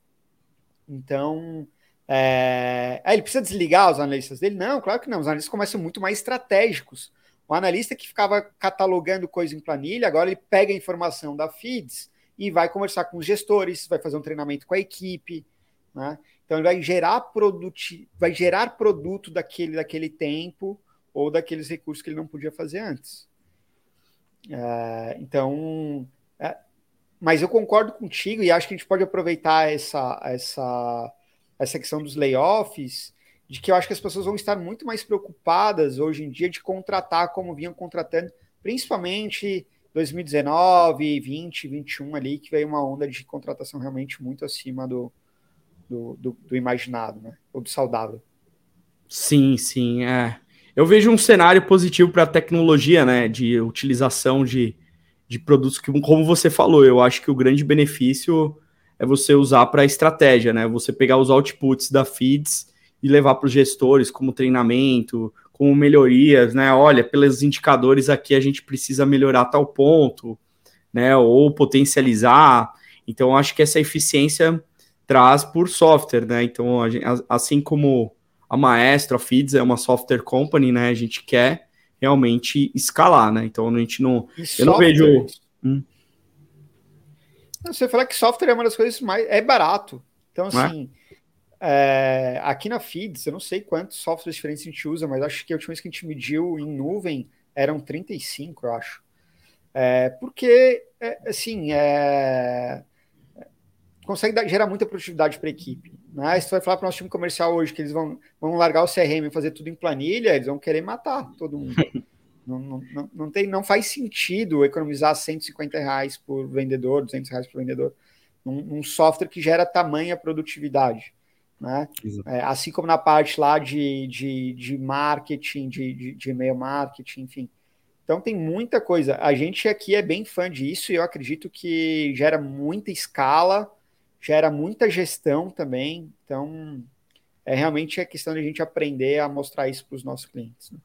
Então, é... ele precisa desligar os analistas dele? Não, claro que não. Os analistas começam muito mais estratégicos. O analista que ficava catalogando coisa em planilha, agora ele pega a informação da FIDS e vai conversar com os gestores, vai fazer um treinamento com a equipe, né? Então ele vai gerar produto, vai gerar produto daquele, daquele tempo ou daqueles recursos que ele não podia fazer antes. É, então, é, mas eu concordo contigo e acho que a gente pode aproveitar essa, essa, essa questão dos layoffs, de que eu acho que as pessoas vão estar muito mais preocupadas hoje em dia de contratar como vinham contratando, principalmente 2019, 20, 21 ali, que veio uma onda de contratação realmente muito acima do, do, do, do imaginado, né? Ou do saudável. Sim, sim, é. Eu vejo um cenário positivo para a tecnologia, né? De utilização de, de produtos que, como você falou, eu acho que o grande benefício é você usar para estratégia, né? Você pegar os outputs da feeds e levar para os gestores como treinamento, como melhorias, né? Olha, pelos indicadores aqui a gente precisa melhorar tal ponto, né? Ou potencializar. Então, acho que essa eficiência traz por software, né? Então, gente, assim como a Maestro, a Feeds é uma software company, né? A gente quer realmente escalar, né? Então a gente não. E eu software, não vejo. Hum. Você falar que software é uma das coisas mais. É barato. Então, é? assim. É? É, aqui na Feeds, eu não sei quantos softwares diferentes a gente usa, mas acho que a última vez que a gente mediu em nuvem eram 35, eu acho. É, porque, é, assim, é, consegue dar, gerar muita produtividade para a equipe. Né? Se você vai falar para o nosso time comercial hoje que eles vão, vão largar o CRM e fazer tudo em planilha, eles vão querer matar todo mundo. não, não, não, não, tem, não faz sentido economizar 150 reais por vendedor, 200 reais por vendedor, num, num software que gera tamanha produtividade. Né? É, assim como na parte lá de, de, de marketing, de, de, de e-mail marketing, enfim. Então tem muita coisa. A gente aqui é bem fã disso e eu acredito que gera muita escala, gera muita gestão também. Então, é realmente a questão de a gente aprender a mostrar isso para os nossos clientes. Né?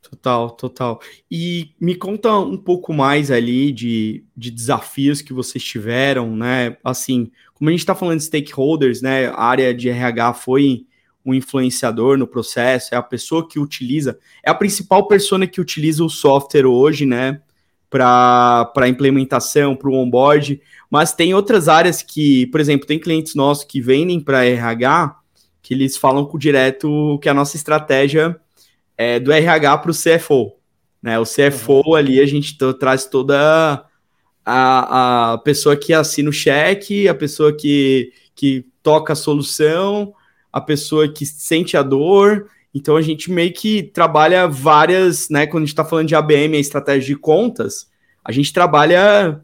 Total, total. E me conta um pouco mais ali de, de desafios que vocês tiveram, né? Assim, como a gente está falando de stakeholders, né? A área de RH foi um influenciador no processo, é a pessoa que utiliza, é a principal persona que utiliza o software hoje, né? Para implementação, para o onboard. Mas tem outras áreas que, por exemplo, tem clientes nossos que vendem para RH que eles falam com direto que a nossa estratégia é do RH para o CFO. Né? O CFO uhum. ali a gente traz toda a, a pessoa que assina o cheque, a pessoa que, que toca a solução, a pessoa que sente a dor. Então a gente meio que trabalha várias, né? Quando a gente está falando de ABM, a estratégia de contas, a gente trabalha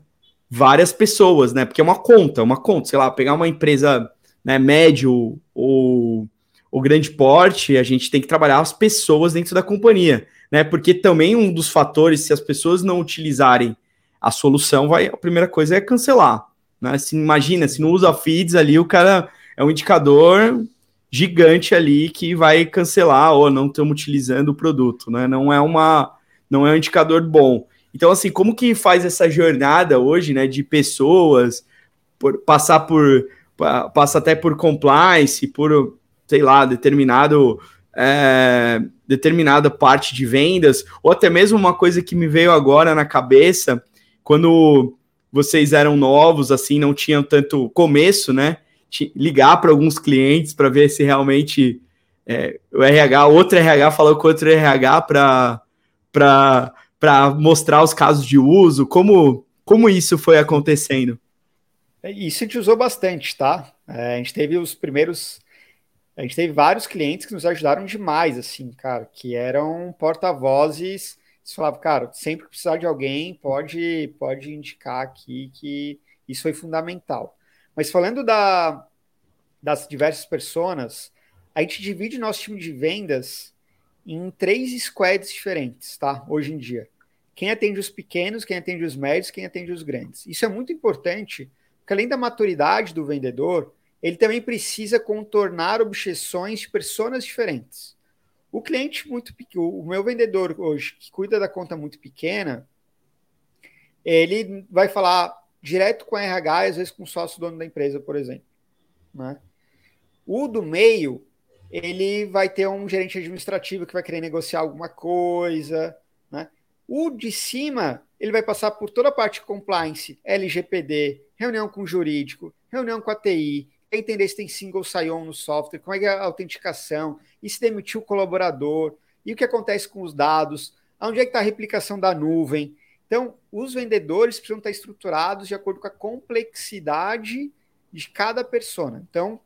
várias pessoas, né? Porque é uma conta, uma conta, sei lá, pegar uma empresa né, médio ou, ou grande porte, a gente tem que trabalhar as pessoas dentro da companhia, né? Porque também um dos fatores, se as pessoas não utilizarem a solução, vai, a primeira coisa é cancelar, né? Se imagina, se não usa feeds ali, o cara é um indicador gigante ali que vai cancelar ou não estamos utilizando o produto, né? Não é uma não é um indicador bom. Então, assim, como que faz essa jornada hoje, né, de pessoas, por, passar por, passa até por compliance, por, sei lá, determinado, é, determinada parte de vendas, ou até mesmo uma coisa que me veio agora na cabeça, quando vocês eram novos, assim, não tinham tanto começo, né, ligar para alguns clientes para ver se realmente é, o RH, outro RH falou com outro RH para mostrar os casos de uso? Como, como isso foi acontecendo? É, isso a gente usou bastante, tá? É, a gente teve os primeiros. A gente teve vários clientes que nos ajudaram demais, assim, cara, que eram porta-vozes. Você falava, cara, sempre que precisar de alguém, pode, pode indicar aqui que isso foi fundamental. Mas falando da, das diversas personas, a gente divide nosso time de vendas em três squads diferentes, tá? Hoje em dia. Quem atende os pequenos, quem atende os médios, quem atende os grandes. Isso é muito importante, porque além da maturidade do vendedor, ele também precisa contornar objeções de pessoas diferentes. O cliente muito pequeno, o meu vendedor hoje, que cuida da conta muito pequena, ele vai falar direto com a RH, às vezes com o sócio dono da empresa, por exemplo. Né? O do meio, ele vai ter um gerente administrativo que vai querer negociar alguma coisa. Né? O de cima, ele vai passar por toda a parte de compliance, LGPD, reunião com o jurídico, reunião com a TI, entender se tem single sign-on no software, como é, é a autenticação, e se demitiu o colaborador, e o que acontece com os dados, onde é que está a replicação da nuvem. Então, os vendedores precisam estar estruturados de acordo com a complexidade de cada persona. Então,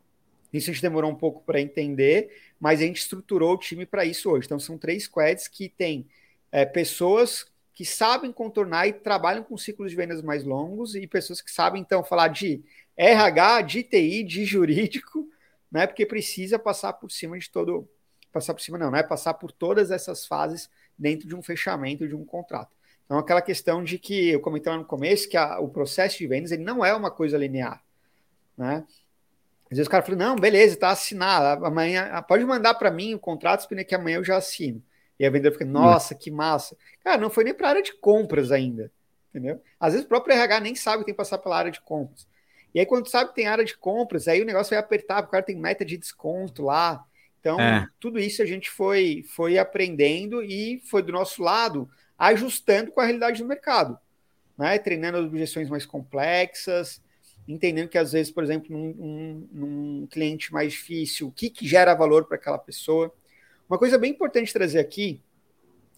isso a gente demorou um pouco para entender, mas a gente estruturou o time para isso hoje. Então, são três squads que têm é, pessoas que sabem contornar e trabalham com ciclos de vendas mais longos e pessoas que sabem, então, falar de RH, de TI, de jurídico, né? Porque precisa passar por cima de todo. Passar por cima, não, não é passar por todas essas fases dentro de um fechamento de um contrato. Então, aquela questão de que eu comentei lá no começo que a, o processo de vendas ele não é uma coisa linear. Né? Às vezes o cara fala, não, beleza, está assinado. Amanhã pode mandar para mim o contrato, que amanhã eu já assino. E a vendedora fica, nossa, que massa. Cara, não foi nem para a área de compras ainda. Entendeu? Às vezes o próprio RH nem sabe que tem que passar pela área de compras. E aí, quando sabe que tem área de compras, aí o negócio vai apertar, porque o cara tem meta de desconto lá. Então, é. tudo isso a gente foi, foi aprendendo e foi do nosso lado ajustando com a realidade do mercado. Né? Treinando as objeções mais complexas, entendendo que às vezes, por exemplo, num, num, num cliente mais difícil, o que, que gera valor para aquela pessoa. Uma coisa bem importante trazer aqui,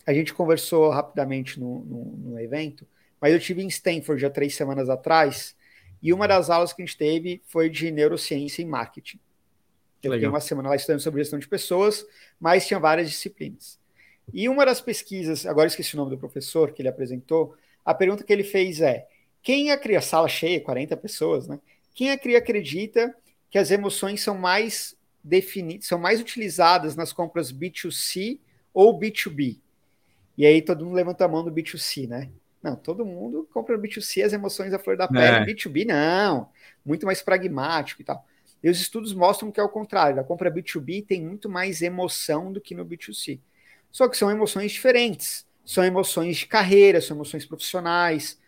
a gente conversou rapidamente no, no, no evento, mas eu tive em Stanford há três semanas atrás, e uma das aulas que a gente teve foi de neurociência e marketing. Eu fiquei uma semana lá estudando sobre gestão de pessoas, mas tinha várias disciplinas. E uma das pesquisas, agora esqueci o nome do professor que ele apresentou, a pergunta que ele fez é: quem a sala cheia, 40 pessoas, né? Quem a acredita que as emoções são mais definidas, são mais utilizadas nas compras B2C ou B2B? E aí todo mundo levanta a mão do B2C, né? Não, todo mundo compra B2C as emoções à flor da pele. É. B2B não, muito mais pragmático e tal. E os estudos mostram que é o contrário. A compra B2B tem muito mais emoção do que no B2C. Só que são emoções diferentes. São emoções de carreira, são emoções profissionais,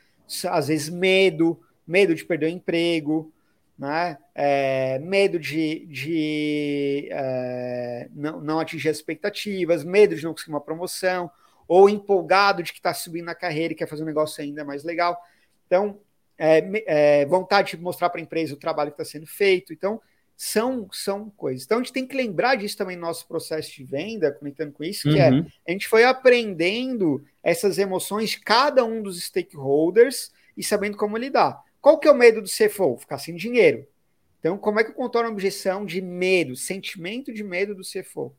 às vezes medo, medo de perder o emprego, né? É, medo de, de é, não, não atingir as expectativas, medo de não conseguir uma promoção, ou empolgado de que está subindo na carreira e quer fazer um negócio ainda mais legal. Então, é, é vontade de mostrar para a empresa o trabalho que está sendo feito. Então, são, são coisas. Então, a gente tem que lembrar disso também no nosso processo de venda, conectando com isso, que é, uhum. é a gente foi aprendendo essas emoções de cada um dos stakeholders e sabendo como lidar. Qual que é o medo do CFO? Ficar sem dinheiro. Então, como é que eu contorno a objeção de medo, sentimento de medo do CFO?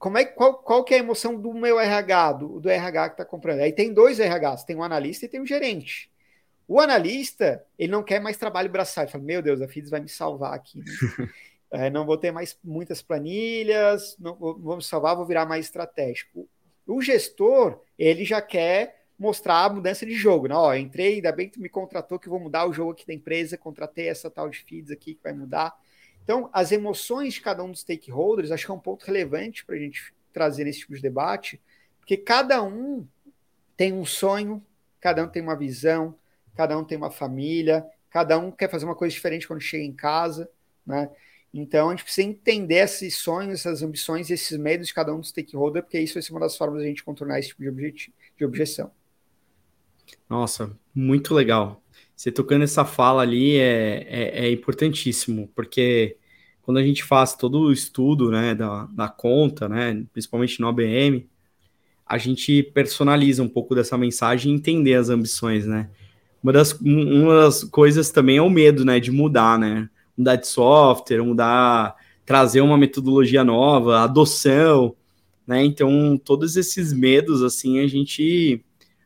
Como é, qual, qual que é a emoção do meu RH, do, do RH que está comprando? Aí tem dois RHs, tem um analista e tem um gerente. O analista, ele não quer mais trabalho braçal. Ele fala, meu Deus, a FIDES vai me salvar aqui. Né? é, não vou ter mais muitas planilhas, não vou, vou me salvar, vou virar mais estratégico. O gestor, ele já quer mostrar a mudança de jogo. Né? Ó, entrei, ainda bem que tu me contratou que vou mudar o jogo aqui da empresa, contratei essa tal de feeds aqui que vai mudar. Então, as emoções de cada um dos stakeholders, acho que é um ponto relevante para a gente trazer nesse tipo de debate, porque cada um tem um sonho, cada um tem uma visão, cada um tem uma família, cada um quer fazer uma coisa diferente quando chega em casa, né? Então a gente precisa entender esses sonhos, essas ambições, esses medos de cada um dos stakeholders, porque isso vai ser uma das formas de a gente contornar esse tipo de, de objeção. Nossa, muito legal. Você tocando essa fala ali é, é, é importantíssimo, porque quando a gente faz todo o estudo né, da, da conta, né, principalmente no ABM, a gente personaliza um pouco dessa mensagem e entender as ambições, né? Uma das, uma das coisas também é o medo, né, de mudar, né? Mudar de software, mudar, trazer uma metodologia nova, adoção, né? Então, todos esses medos, assim, a gente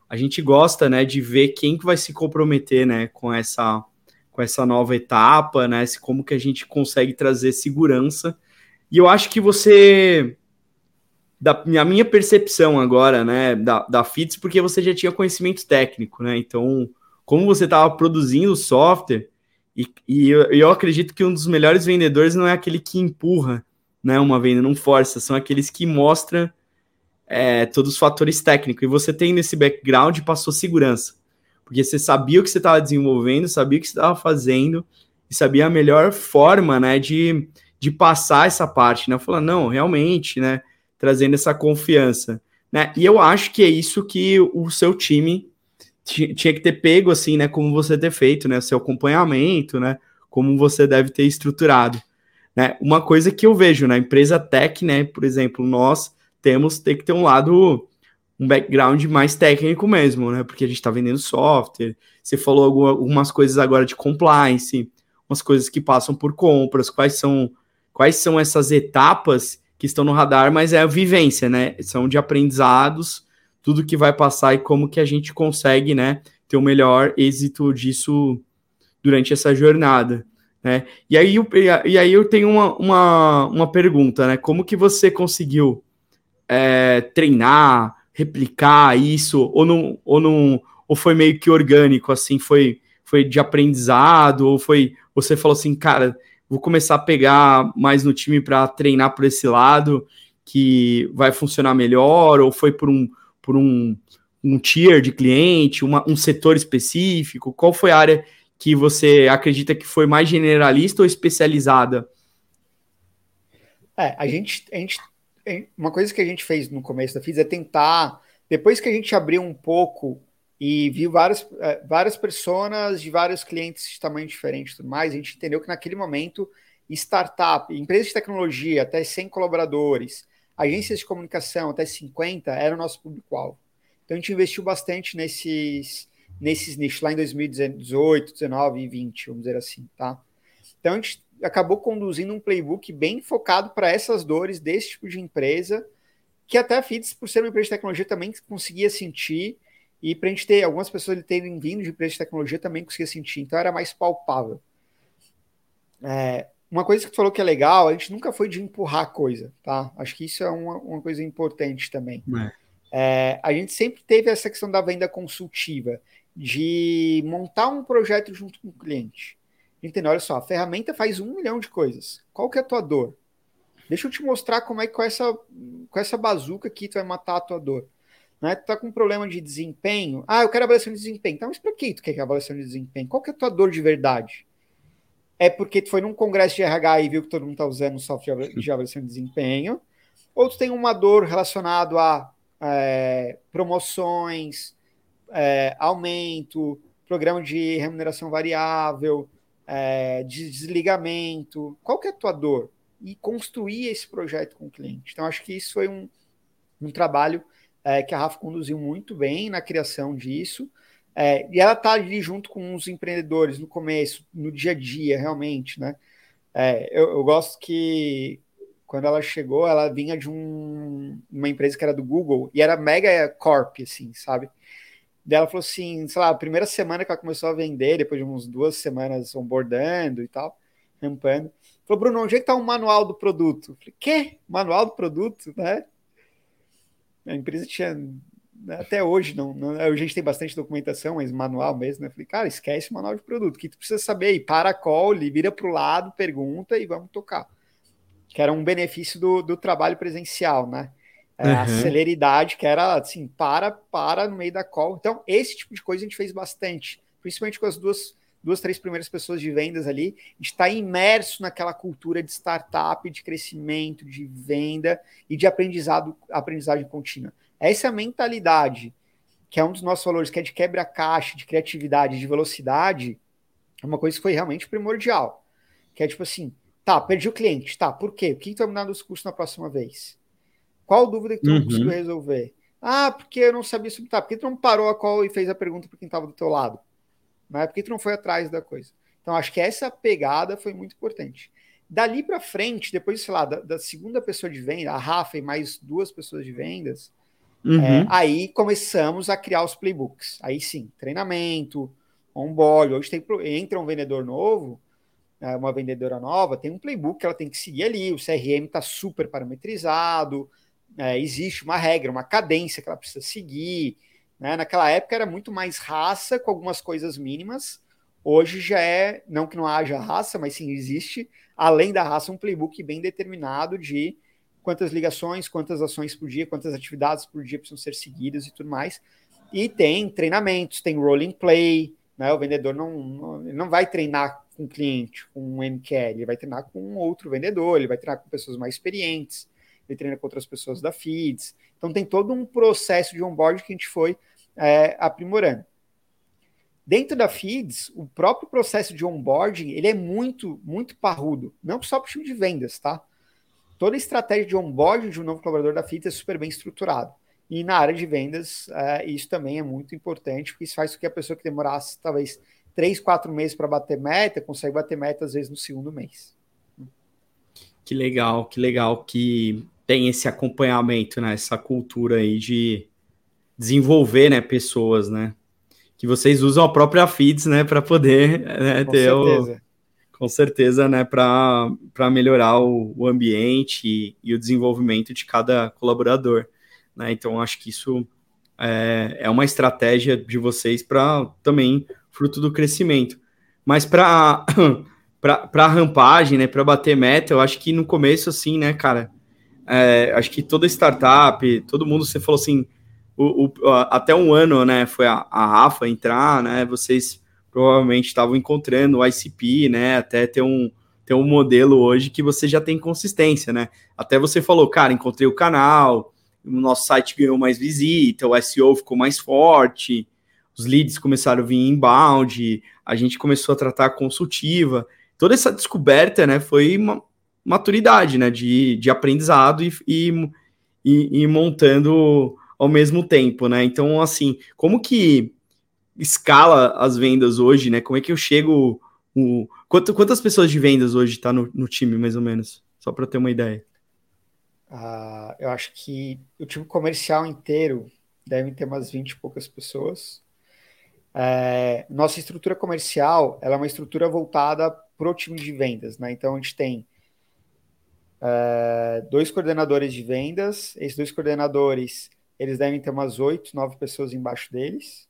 a gente gosta, né, de ver quem que vai se comprometer, né, com essa com essa nova etapa, né? Como que a gente consegue trazer segurança. E eu acho que você, da a minha percepção agora, né, da, da FITS, porque você já tinha conhecimento técnico, né? Então, como você estava produzindo software, e, e eu, eu, acredito que um dos melhores vendedores não é aquele que empurra, né, uma venda, não força, são aqueles que mostram é, todos os fatores técnicos. E você tem nesse background passou segurança porque você sabia o que você estava desenvolvendo, sabia o que você estava fazendo e sabia a melhor forma, né, de, de passar essa parte, né? Falando, não, realmente, né, trazendo essa confiança, né? E eu acho que é isso que o seu time tinha que ter pego, assim, né, como você ter feito, né, seu acompanhamento, né, como você deve ter estruturado, né? Uma coisa que eu vejo na empresa tech, né, por exemplo, nós temos ter que ter um lado um background mais técnico mesmo, né? Porque a gente está vendendo software. Você falou algumas coisas agora de compliance, umas coisas que passam por compras, quais são quais são essas etapas que estão no radar, mas é a vivência, né? São de aprendizados, tudo que vai passar e como que a gente consegue, né, ter o melhor êxito disso durante essa jornada, né? E aí, e aí eu tenho uma, uma, uma pergunta, né? Como que você conseguiu é, treinar, replicar isso, ou não, ou não, ou foi meio que orgânico, assim, foi, foi de aprendizado, ou foi, você falou assim, cara, vou começar a pegar mais no time para treinar por esse lado, que vai funcionar melhor, ou foi por um, por um, um tier de cliente, uma, um setor específico? Qual foi a área que você acredita que foi mais generalista ou especializada? É, a gente, a gente uma coisa que a gente fez no começo da FIS é tentar, depois que a gente abriu um pouco e viu várias, é, várias pessoas de vários clientes de tamanho diferente e tudo mais, a gente entendeu que naquele momento, startup, empresas de tecnologia, até 100 colaboradores, agências de comunicação, até 50, era o nosso público-alvo. Então a gente investiu bastante nesses, nesses nichos lá em 2018, 19 e 20, vamos dizer assim, tá? Então a gente acabou conduzindo um playbook bem focado para essas dores desse tipo de empresa, que até a FITS, por ser uma empresa de tecnologia, também conseguia sentir, e para a gente ter algumas pessoas terem vindo de empresa de tecnologia também conseguia sentir, então era mais palpável. É, uma coisa que tu falou que é legal, a gente nunca foi de empurrar coisa, tá? Acho que isso é uma, uma coisa importante também. É. É, a gente sempre teve essa questão da venda consultiva, de montar um projeto junto com o cliente entendeu? Olha só, a ferramenta faz um milhão de coisas. Qual que é a tua dor? Deixa eu te mostrar como é que com essa, com essa bazuca aqui tu vai matar a tua dor. Né? Tu tá com um problema de desempenho. Ah, eu quero avaliação de desempenho. Então, mas para que tu quer avaliação de desempenho? Qual que é a tua dor de verdade? É porque tu foi num congresso de RH e viu que todo mundo tá usando software de avaliação de desempenho. Ou tu tem uma dor relacionada a é, promoções, é, aumento, programa de remuneração variável, é, de desligamento, qual que é a tua dor? E construir esse projeto com o cliente. Então, acho que isso foi um, um trabalho é, que a Rafa conduziu muito bem na criação disso. É, e ela está ali junto com os empreendedores no começo, no dia a dia, realmente, né? É, eu, eu, gosto que quando ela chegou, ela vinha de um, uma empresa que era do Google e era mega corp, assim, sabe? Daí ela falou assim, sei lá, a primeira semana que ela começou a vender, depois de umas duas semanas onboardando e tal, rampando, falou, Bruno, onde é que tá o manual do produto? Eu falei, quê? Manual do produto, né? A empresa tinha, até hoje, não, não, a gente tem bastante documentação, mas manual mesmo, né? Eu falei, cara, esquece o manual de produto, que tu precisa saber aí, para a call, vira pro lado, pergunta e vamos tocar. Que era um benefício do, do trabalho presencial, né? É, uhum. A celeridade, que era assim, para, para no meio da call. Então, esse tipo de coisa a gente fez bastante, principalmente com as duas, duas três primeiras pessoas de vendas ali. A gente está imerso naquela cultura de startup, de crescimento, de venda e de aprendizado, aprendizagem contínua. Essa mentalidade, que é um dos nossos valores, que é de quebra-caixa, de criatividade, de velocidade, é uma coisa que foi realmente primordial. Que é tipo assim, tá, perdi o cliente, tá, por quê? O que tu vai mudar nos cursos na próxima vez? Qual dúvida que tu uhum. não conseguiu resolver? Ah, porque eu não sabia sobre tá. Por que tu não parou a call e fez a pergunta para quem estava do teu lado? Né? Por que tu não foi atrás da coisa? Então, acho que essa pegada foi muito importante. Dali para frente, depois, sei lá, da, da, segunda pessoa de venda, a Rafa e mais duas pessoas de vendas, uhum. é, aí começamos a criar os playbooks. Aí sim, treinamento, onboard. Hoje tem, entra um vendedor novo, né, uma vendedora nova, tem um playbook que ela tem que seguir ali, o CRM está super parametrizado, é, existe uma regra, uma cadência que ela precisa seguir. Né? Naquela época era muito mais raça, com algumas coisas mínimas. Hoje já é, não que não haja raça, mas sim existe, além da raça, um playbook bem determinado de quantas ligações, quantas ações por dia, quantas atividades por dia precisam ser seguidas e tudo mais. E tem treinamentos, tem rolling play, né? O vendedor não, não, não vai treinar com um cliente, com um MQL, ele vai treinar com outro vendedor, ele vai treinar com pessoas mais experientes, ele treina com outras pessoas da Feeds. Então tem todo um processo de onboard que a gente foi é, aprimorando. Dentro da Feeds, o próprio processo de onboarding ele é muito, muito parrudo, não só para o time de vendas, tá? Toda a estratégia de onboarding de um novo colaborador da Feeds é super bem estruturada. E na área de vendas, é, isso também é muito importante, porque isso faz com que a pessoa que demorasse talvez três, quatro meses para bater meta, consegue bater meta às vezes no segundo mês. Que legal, que legal que tem esse acompanhamento, né? Essa cultura aí de desenvolver, né, pessoas, né? Que vocês usam a própria Feeds, né, para poder né, ter certeza. Com certeza, né, para melhorar o, o ambiente e, e, o desenvolvimento de cada colaborador. Né? Então, acho que isso é, é uma estratégia de vocês para também fruto do crescimento. Mas para para rampagem, né, para bater meta, eu acho que no começo, assim, né, cara, é, acho que toda startup, todo mundo, você falou assim, o, o, até um ano, né, foi a, a Rafa entrar, né, vocês provavelmente estavam encontrando o ICP, né, até ter um, ter um modelo hoje que você já tem consistência, né, até você falou, cara, encontrei o canal, o nosso site ganhou mais visita, o SEO ficou mais forte, os leads começaram a vir inbound, a gente começou a tratar consultiva. Toda essa descoberta, né, foi uma maturidade, né, de, de aprendizado e, e, e montando ao mesmo tempo, né? Então, assim, como que escala as vendas hoje, né? Como é que eu chego. O... Quanto, quantas pessoas de vendas hoje está no, no, time, mais ou menos? Só para ter uma ideia. Uh, eu acho que o time comercial inteiro deve ter umas 20 e poucas pessoas. É, nossa estrutura comercial ela é uma estrutura voltada para o time de vendas, né? Então a gente tem é, dois coordenadores de vendas. Esses dois coordenadores eles devem ter umas oito, nove pessoas embaixo deles.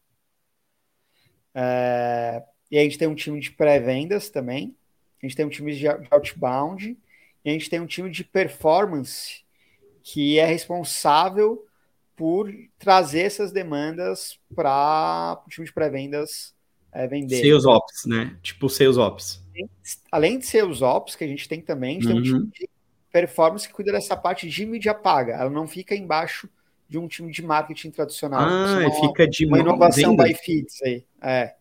É, e a gente tem um time de pré-vendas também. A gente tem um time de outbound. E a gente tem um time de performance que é responsável por trazer essas demandas para o time de pré-vendas é, vender. Sales Ops, né? Tipo Sales Ops. Além de Sales Ops, que a gente tem também, a gente uhum. tem um uhum. time de performance que cuida dessa parte de mídia paga. Ela não fica embaixo de um time de marketing tradicional. Ah, é fica de uma inovação by feeds aí. É.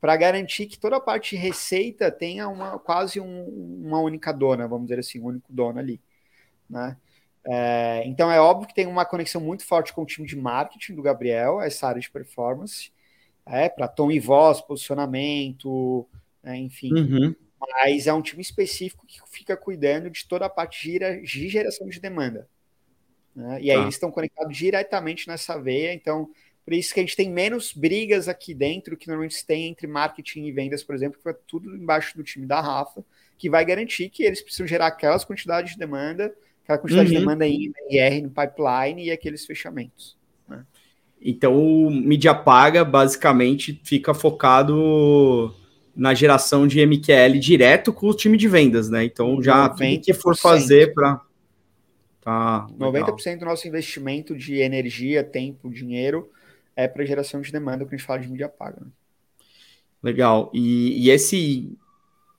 Para garantir que toda a parte de receita tenha uma, quase um, uma única dona, vamos dizer assim, um único dono ali. Né? É, então é óbvio que tem uma conexão muito forte com o time de marketing do Gabriel, essa área de performance, é, para tom e voz, posicionamento, é, enfim. Uhum. Mas é um time específico que fica cuidando de toda a parte de geração de demanda. Né? E aí tá. eles estão conectados diretamente nessa veia, então por isso que a gente tem menos brigas aqui dentro que normalmente tem entre marketing e vendas, por exemplo, que foi tudo embaixo do time da Rafa, que vai garantir que eles precisam gerar aquelas quantidades de demanda aquela quantidade uhum. de demanda em MR no pipeline e aqueles fechamentos. Né? Então, o mídia paga basicamente fica focado na geração de MQL direto com o time de vendas, né? Então, já tem que for fazer para. Tá, 90% do nosso investimento de energia, tempo, dinheiro é para geração de demanda quando a gente fala de mídia paga. Né? Legal. E, e esse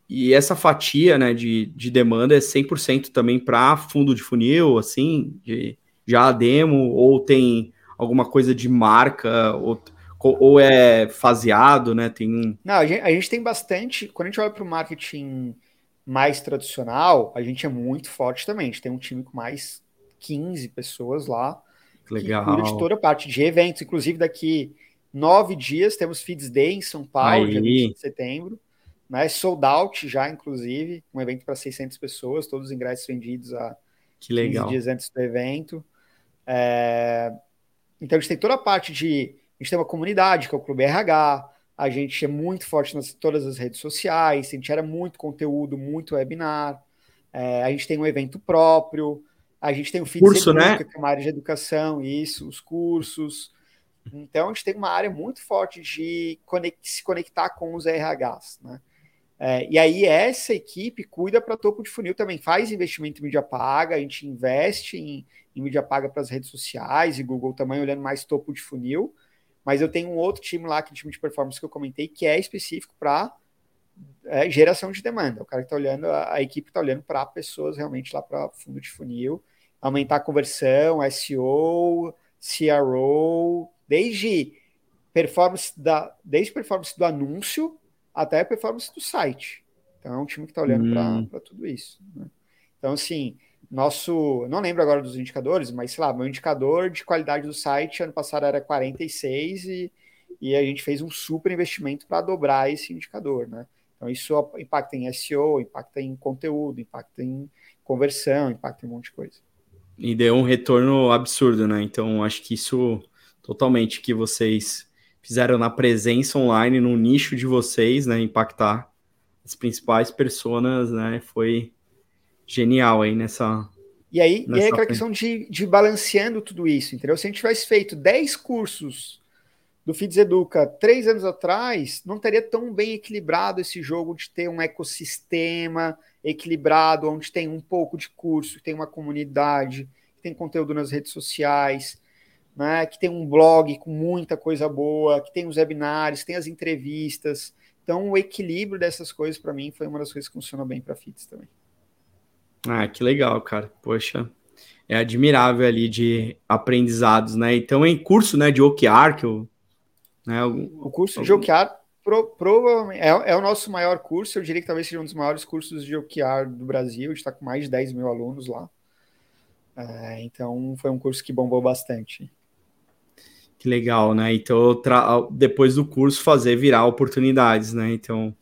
e essa fatia né, de, de demanda é 100% também para fundo de funil, assim, de, já demo, ou tem alguma coisa de marca, ou, ou é faseado, né? Tem um... Não, a gente, a gente tem bastante. Quando a gente olha para o marketing mais tradicional, a gente é muito forte também. A gente tem um time com mais 15 pessoas lá. Legal. Que cuida de toda a parte de eventos. Inclusive, daqui nove dias temos Feeds Day em São Paulo, Aí. dia 20 de setembro né? Sold out já, inclusive, um evento para 600 pessoas, todos os ingressos vendidos há que legal. 15 dias antes do evento. É... Então a gente tem toda a parte de. A gente tem uma comunidade, que é o Clube RH, a gente é muito forte nas todas as redes sociais, a gente gera muito conteúdo, muito webinar, é, a gente tem um evento próprio, a gente tem o Feeds Curso, Educa, né? que é uma área de educação, isso, os cursos. Então, a gente tem uma área muito forte de conect, se conectar com os RHs, né? É, e aí, essa equipe cuida para topo de funil também, faz investimento em mídia paga, a gente investe em, em mídia paga para as redes sociais e Google também, olhando mais topo de funil. Mas eu tenho um outro time lá, que é o time de performance que eu comentei, que é específico para é, geração de demanda. O cara que está olhando, a, a equipe está olhando para pessoas realmente lá para fundo de funil, aumentar a conversão, SEO, CRO, desde performance da, desde performance do anúncio até performance do site. Então é um time que está olhando hum. para tudo isso. Né? Então, assim, nosso. Não lembro agora dos indicadores, mas sei lá, meu indicador de qualidade do site ano passado era 46 e, e a gente fez um super investimento para dobrar esse indicador, né? Então, isso impacta em SEO, impacta em conteúdo, impacta em conversão, impacta em um monte de coisa. E deu um retorno absurdo, né? Então, acho que isso totalmente que vocês fizeram na presença online, no nicho de vocês, né? Impactar as principais pessoas, né? Foi genial aí nessa. E aí, nessa e aí aquela questão de, de balanceando tudo isso, entendeu? Se a gente tivesse feito 10 cursos do Feeds Educa três anos atrás, não teria tão bem equilibrado esse jogo de ter um ecossistema equilibrado, onde tem um pouco de curso, tem uma comunidade, tem conteúdo nas redes sociais, né, que tem um blog com muita coisa boa, que tem os webinários, tem as entrevistas. Então, o equilíbrio dessas coisas, para mim, foi uma das coisas que funcionou bem para Fits também. Ah, que legal, cara. Poxa, é admirável ali de aprendizados, né? Então, em curso né, de OKR, que eu né? O curso de OKR pro, provavelmente é, é, o nosso maior curso, eu diria que talvez seja um dos maiores cursos de OKR do Brasil, a gente está com mais de 10 mil alunos lá. É, então foi um curso que bombou bastante. Que legal, né? Então, depois do curso, fazer virar oportunidades, né? Então,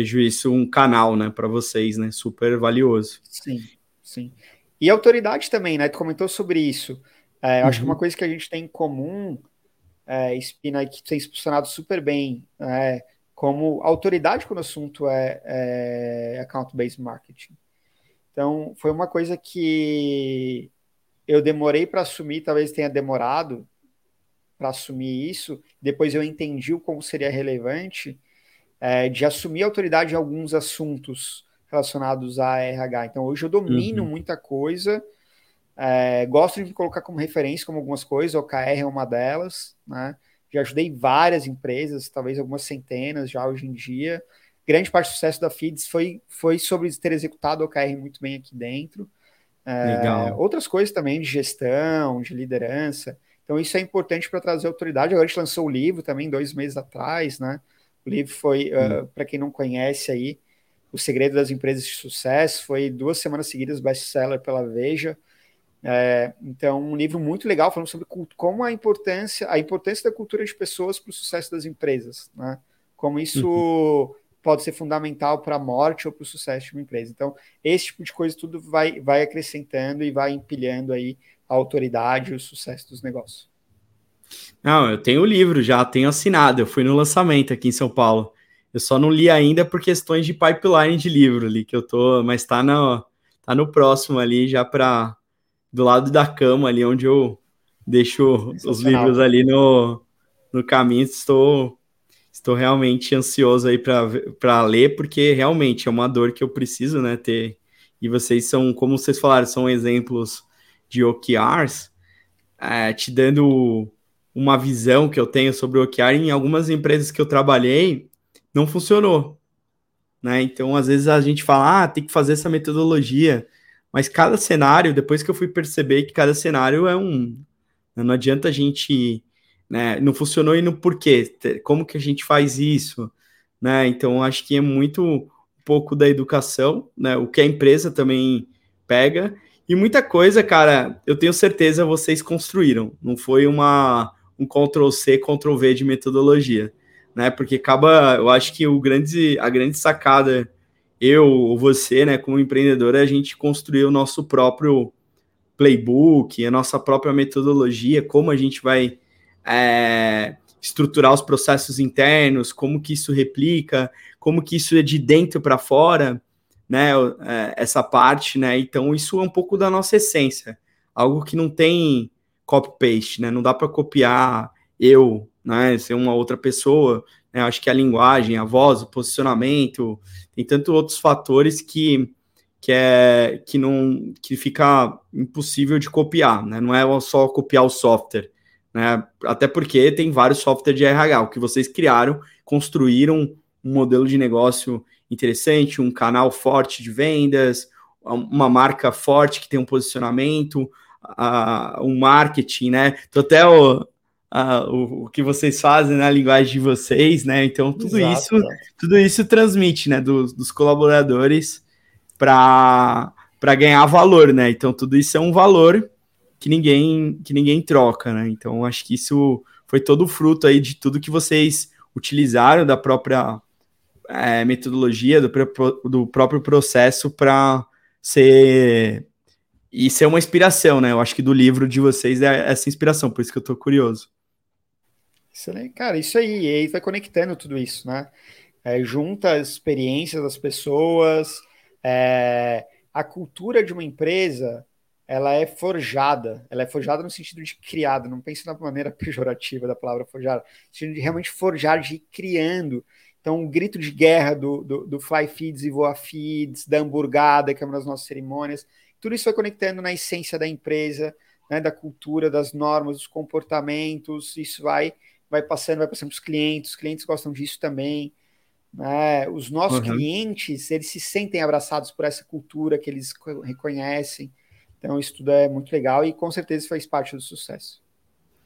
vejo isso um canal, né, para vocês, né? Super valioso. Sim, sim. E autoridade também, né? Tu comentou sobre isso. É, eu uhum. acho que uma uhum. coisa que a gente tem em comum é, Spina que tem funcionado super bem é, como autoridade quando o assunto é, é account-based marketing. Então, foi uma coisa que eu demorei para assumir, talvez tenha demorado para assumir isso, depois eu entendi o como seria relevante é, de assumir autoridade em alguns assuntos relacionados a RH. Então, hoje eu domino uhum. muita coisa, é, gosto de colocar como referência como algumas coisas, o OKR é uma delas, né? Já ajudei várias empresas, talvez algumas centenas já hoje em dia. Grande parte do sucesso da Feeds foi, foi sobre ter executado o OKR muito bem aqui dentro. É, outras coisas também de gestão, de liderança. Então, isso é importante para trazer autoridade. Agora a gente lançou o livro também dois meses atrás, né? O livro foi, uh, para quem não conhece aí, O Segredo das Empresas de Sucesso, foi duas semanas seguidas best-seller pela Veja. É, então, um livro muito legal falando sobre como a importância, a importância da cultura de pessoas para o sucesso das empresas, né? Como isso uhum. pode ser fundamental para a morte ou para o sucesso de uma empresa. Então, esse tipo de coisa tudo vai, vai acrescentando e vai empilhando aí a autoridade e o sucesso dos negócios. Não, eu tenho o livro já, tenho assinado. Eu fui no lançamento aqui em São Paulo. Eu só não li ainda por questões de pipeline de livro ali que eu tô, mas tá no, tá no próximo ali já para do lado da cama ali, onde eu deixo os livros ali no, no caminho. Estou, estou realmente ansioso aí para ler, porque realmente é uma dor que eu preciso, né, ter. E vocês são, como vocês falaram, são exemplos de OKRs, é, te dando uma visão que eu tenho sobre o OKR. Em algumas empresas que eu trabalhei, não funcionou. Né? Então, às vezes a gente fala, ah, tem que fazer essa metodologia. Mas cada cenário, depois que eu fui perceber que cada cenário é um. Né, não adianta a gente. Né, não funcionou e no porquê. Como que a gente faz isso? Né? Então, acho que é muito um pouco da educação, né? O que a empresa também pega. E muita coisa, cara, eu tenho certeza vocês construíram. Não foi uma um Ctrl C, Ctrl V de metodologia, né? Porque acaba, eu acho que o grande, a grande sacada eu ou você, né, como empreendedor, a gente construiu o nosso próprio playbook, a nossa própria metodologia, como a gente vai é, estruturar os processos internos, como que isso replica, como que isso é de dentro para fora, né? É, essa parte, né? Então, isso é um pouco da nossa essência, algo que não tem copy-paste, né? Não dá para copiar eu, né? Ser uma outra pessoa. Né? Acho que a linguagem, a voz, o posicionamento, tem tantos outros fatores que que é que não que fica impossível de copiar, né? Não é só copiar o software, né? Até porque tem vários softwares de RH, o que vocês criaram, construíram um modelo de negócio interessante, um canal forte de vendas, uma marca forte que tem um posicionamento, uh, um marketing, né? Então, até o, uh, o, o, que vocês fazem na linguagem de vocês, né? Então, tudo exato, isso, tudo isso transmite, né, dos, dos colaboradores para ganhar valor, né? Então, tudo isso é um valor que ninguém que ninguém troca, né? Então, acho que isso foi todo fruto aí de tudo que vocês utilizaram da própria é, metodologia, do, do próprio processo para ser e ser uma inspiração, né? Eu acho que do livro de vocês é essa inspiração, por isso que eu tô curioso. Excelente, cara, isso aí, e aí vai conectando tudo isso, né? É, junta as experiências das pessoas, é, a cultura de uma empresa, ela é forjada, ela é forjada no sentido de criada, não pense na maneira pejorativa da palavra forjada, no sentido de realmente forjar, de ir criando. Então, o grito de guerra do, do, do Fly Feeds e Voa Feeds, da hamburgada, que é uma das nossas cerimônias, tudo isso vai conectando na essência da empresa, né, da cultura, das normas, dos comportamentos, isso vai vai passando, vai passando para os clientes, os clientes gostam disso também. Né? Os nossos uhum. clientes, eles se sentem abraçados por essa cultura que eles reconhecem. Então, isso tudo é muito legal e com certeza faz parte do sucesso.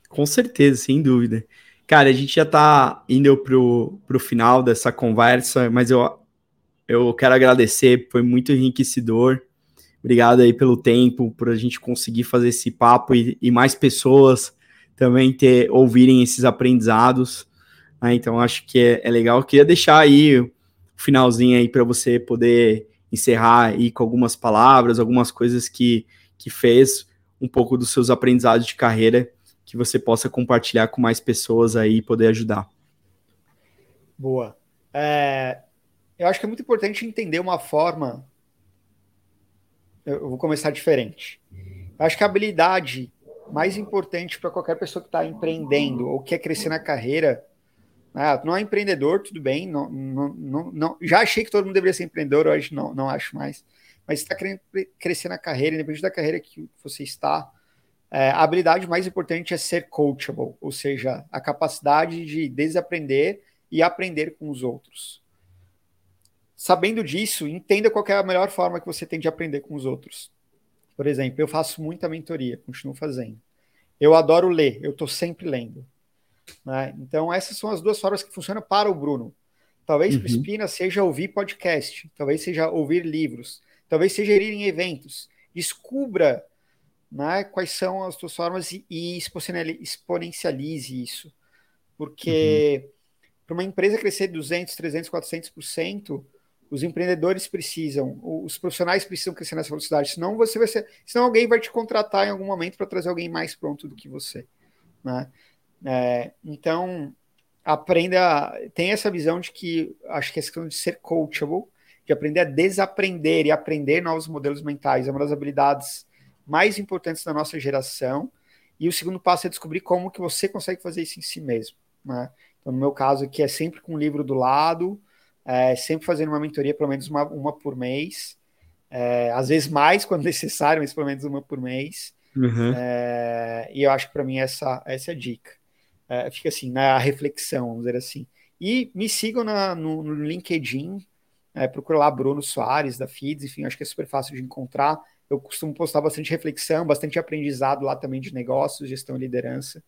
Com certeza, sem dúvida. Cara, a gente já está indo para o final dessa conversa, mas eu, eu quero agradecer, foi muito enriquecedor. Obrigado aí pelo tempo, por a gente conseguir fazer esse papo e, e mais pessoas também ter ouvirem esses aprendizados. Né? Então, acho que é, é legal. Eu queria deixar aí o finalzinho aí para você poder encerrar aí com algumas palavras, algumas coisas que, que fez um pouco dos seus aprendizados de carreira que você possa compartilhar com mais pessoas aí e poder ajudar. Boa. É, eu acho que é muito importante entender uma forma eu vou começar diferente. Eu acho que a habilidade mais importante para qualquer pessoa que está empreendendo ou quer crescer na carreira, ah, não é empreendedor, tudo bem, não, não, não, já achei que todo mundo deveria ser empreendedor, hoje não, não acho mais, mas está querendo crescer na carreira, independente da carreira que você está, é, a habilidade mais importante é ser coachable, ou seja, a capacidade de desaprender e aprender com os outros sabendo disso, entenda qual é a melhor forma que você tem de aprender com os outros. Por exemplo, eu faço muita mentoria, continuo fazendo. Eu adoro ler, eu estou sempre lendo. Né? Então, essas são as duas formas que funcionam para o Bruno. Talvez uhum. para o Espina seja ouvir podcast, talvez seja ouvir livros, talvez seja ir em eventos. Descubra né, quais são as suas formas e, e exponencialize isso. Porque uhum. para uma empresa crescer 200, 300, 400%, os empreendedores precisam, os profissionais precisam crescer nessa velocidade, senão você vai ser, senão alguém vai te contratar em algum momento para trazer alguém mais pronto do que você, né? É, então aprenda, tem essa visão de que acho que é questão de ser coachable, de aprender a desaprender e aprender novos modelos mentais é uma das habilidades mais importantes da nossa geração. E o segundo passo é descobrir como que você consegue fazer isso em si mesmo, né? Então, no meu caso aqui é sempre com um livro do lado, é, sempre fazendo uma mentoria, pelo menos uma, uma por mês, é, às vezes mais quando necessário, mas pelo menos uma por mês. Uhum. É, e eu acho que para mim essa, essa é a dica. É, fica assim, na reflexão, vamos dizer assim. E me sigam na, no, no LinkedIn, é, procura lá Bruno Soares da Feeds, enfim, acho que é super fácil de encontrar. Eu costumo postar bastante reflexão, bastante aprendizado lá também de negócios, gestão e liderança.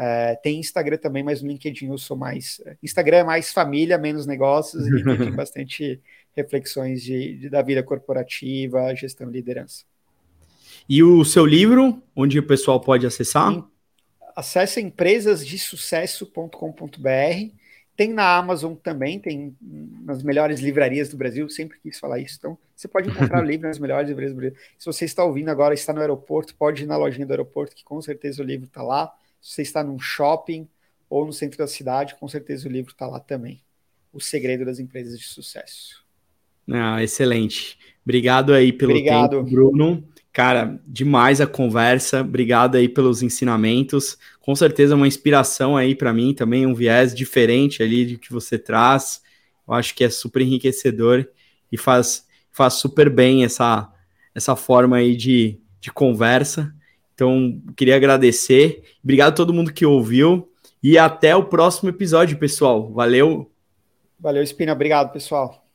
É, tem Instagram também, mas no LinkedIn eu sou mais. Instagram é mais família, menos negócios, e LinkedIn bastante reflexões de, de, da vida corporativa, gestão e liderança. E o seu livro, onde o pessoal pode acessar? Acesse empresasdesucesso.com.br. Tem na Amazon também, tem nas melhores livrarias do Brasil, sempre quis falar isso. Então, você pode encontrar o livro nas melhores livrarias do Brasil. Se você está ouvindo agora, está no aeroporto, pode ir na lojinha do aeroporto, que com certeza o livro está lá se você está num shopping ou no centro da cidade, com certeza o livro está lá também. O Segredo das Empresas de Sucesso. Ah, excelente. Obrigado aí pelo Obrigado. tempo, Bruno. Cara, demais a conversa. Obrigado aí pelos ensinamentos. Com certeza uma inspiração aí para mim também, um viés diferente ali de que você traz. Eu acho que é super enriquecedor e faz, faz super bem essa, essa forma aí de, de conversa. Então, queria agradecer. Obrigado a todo mundo que ouviu. E até o próximo episódio, pessoal. Valeu. Valeu, Espina. Obrigado, pessoal.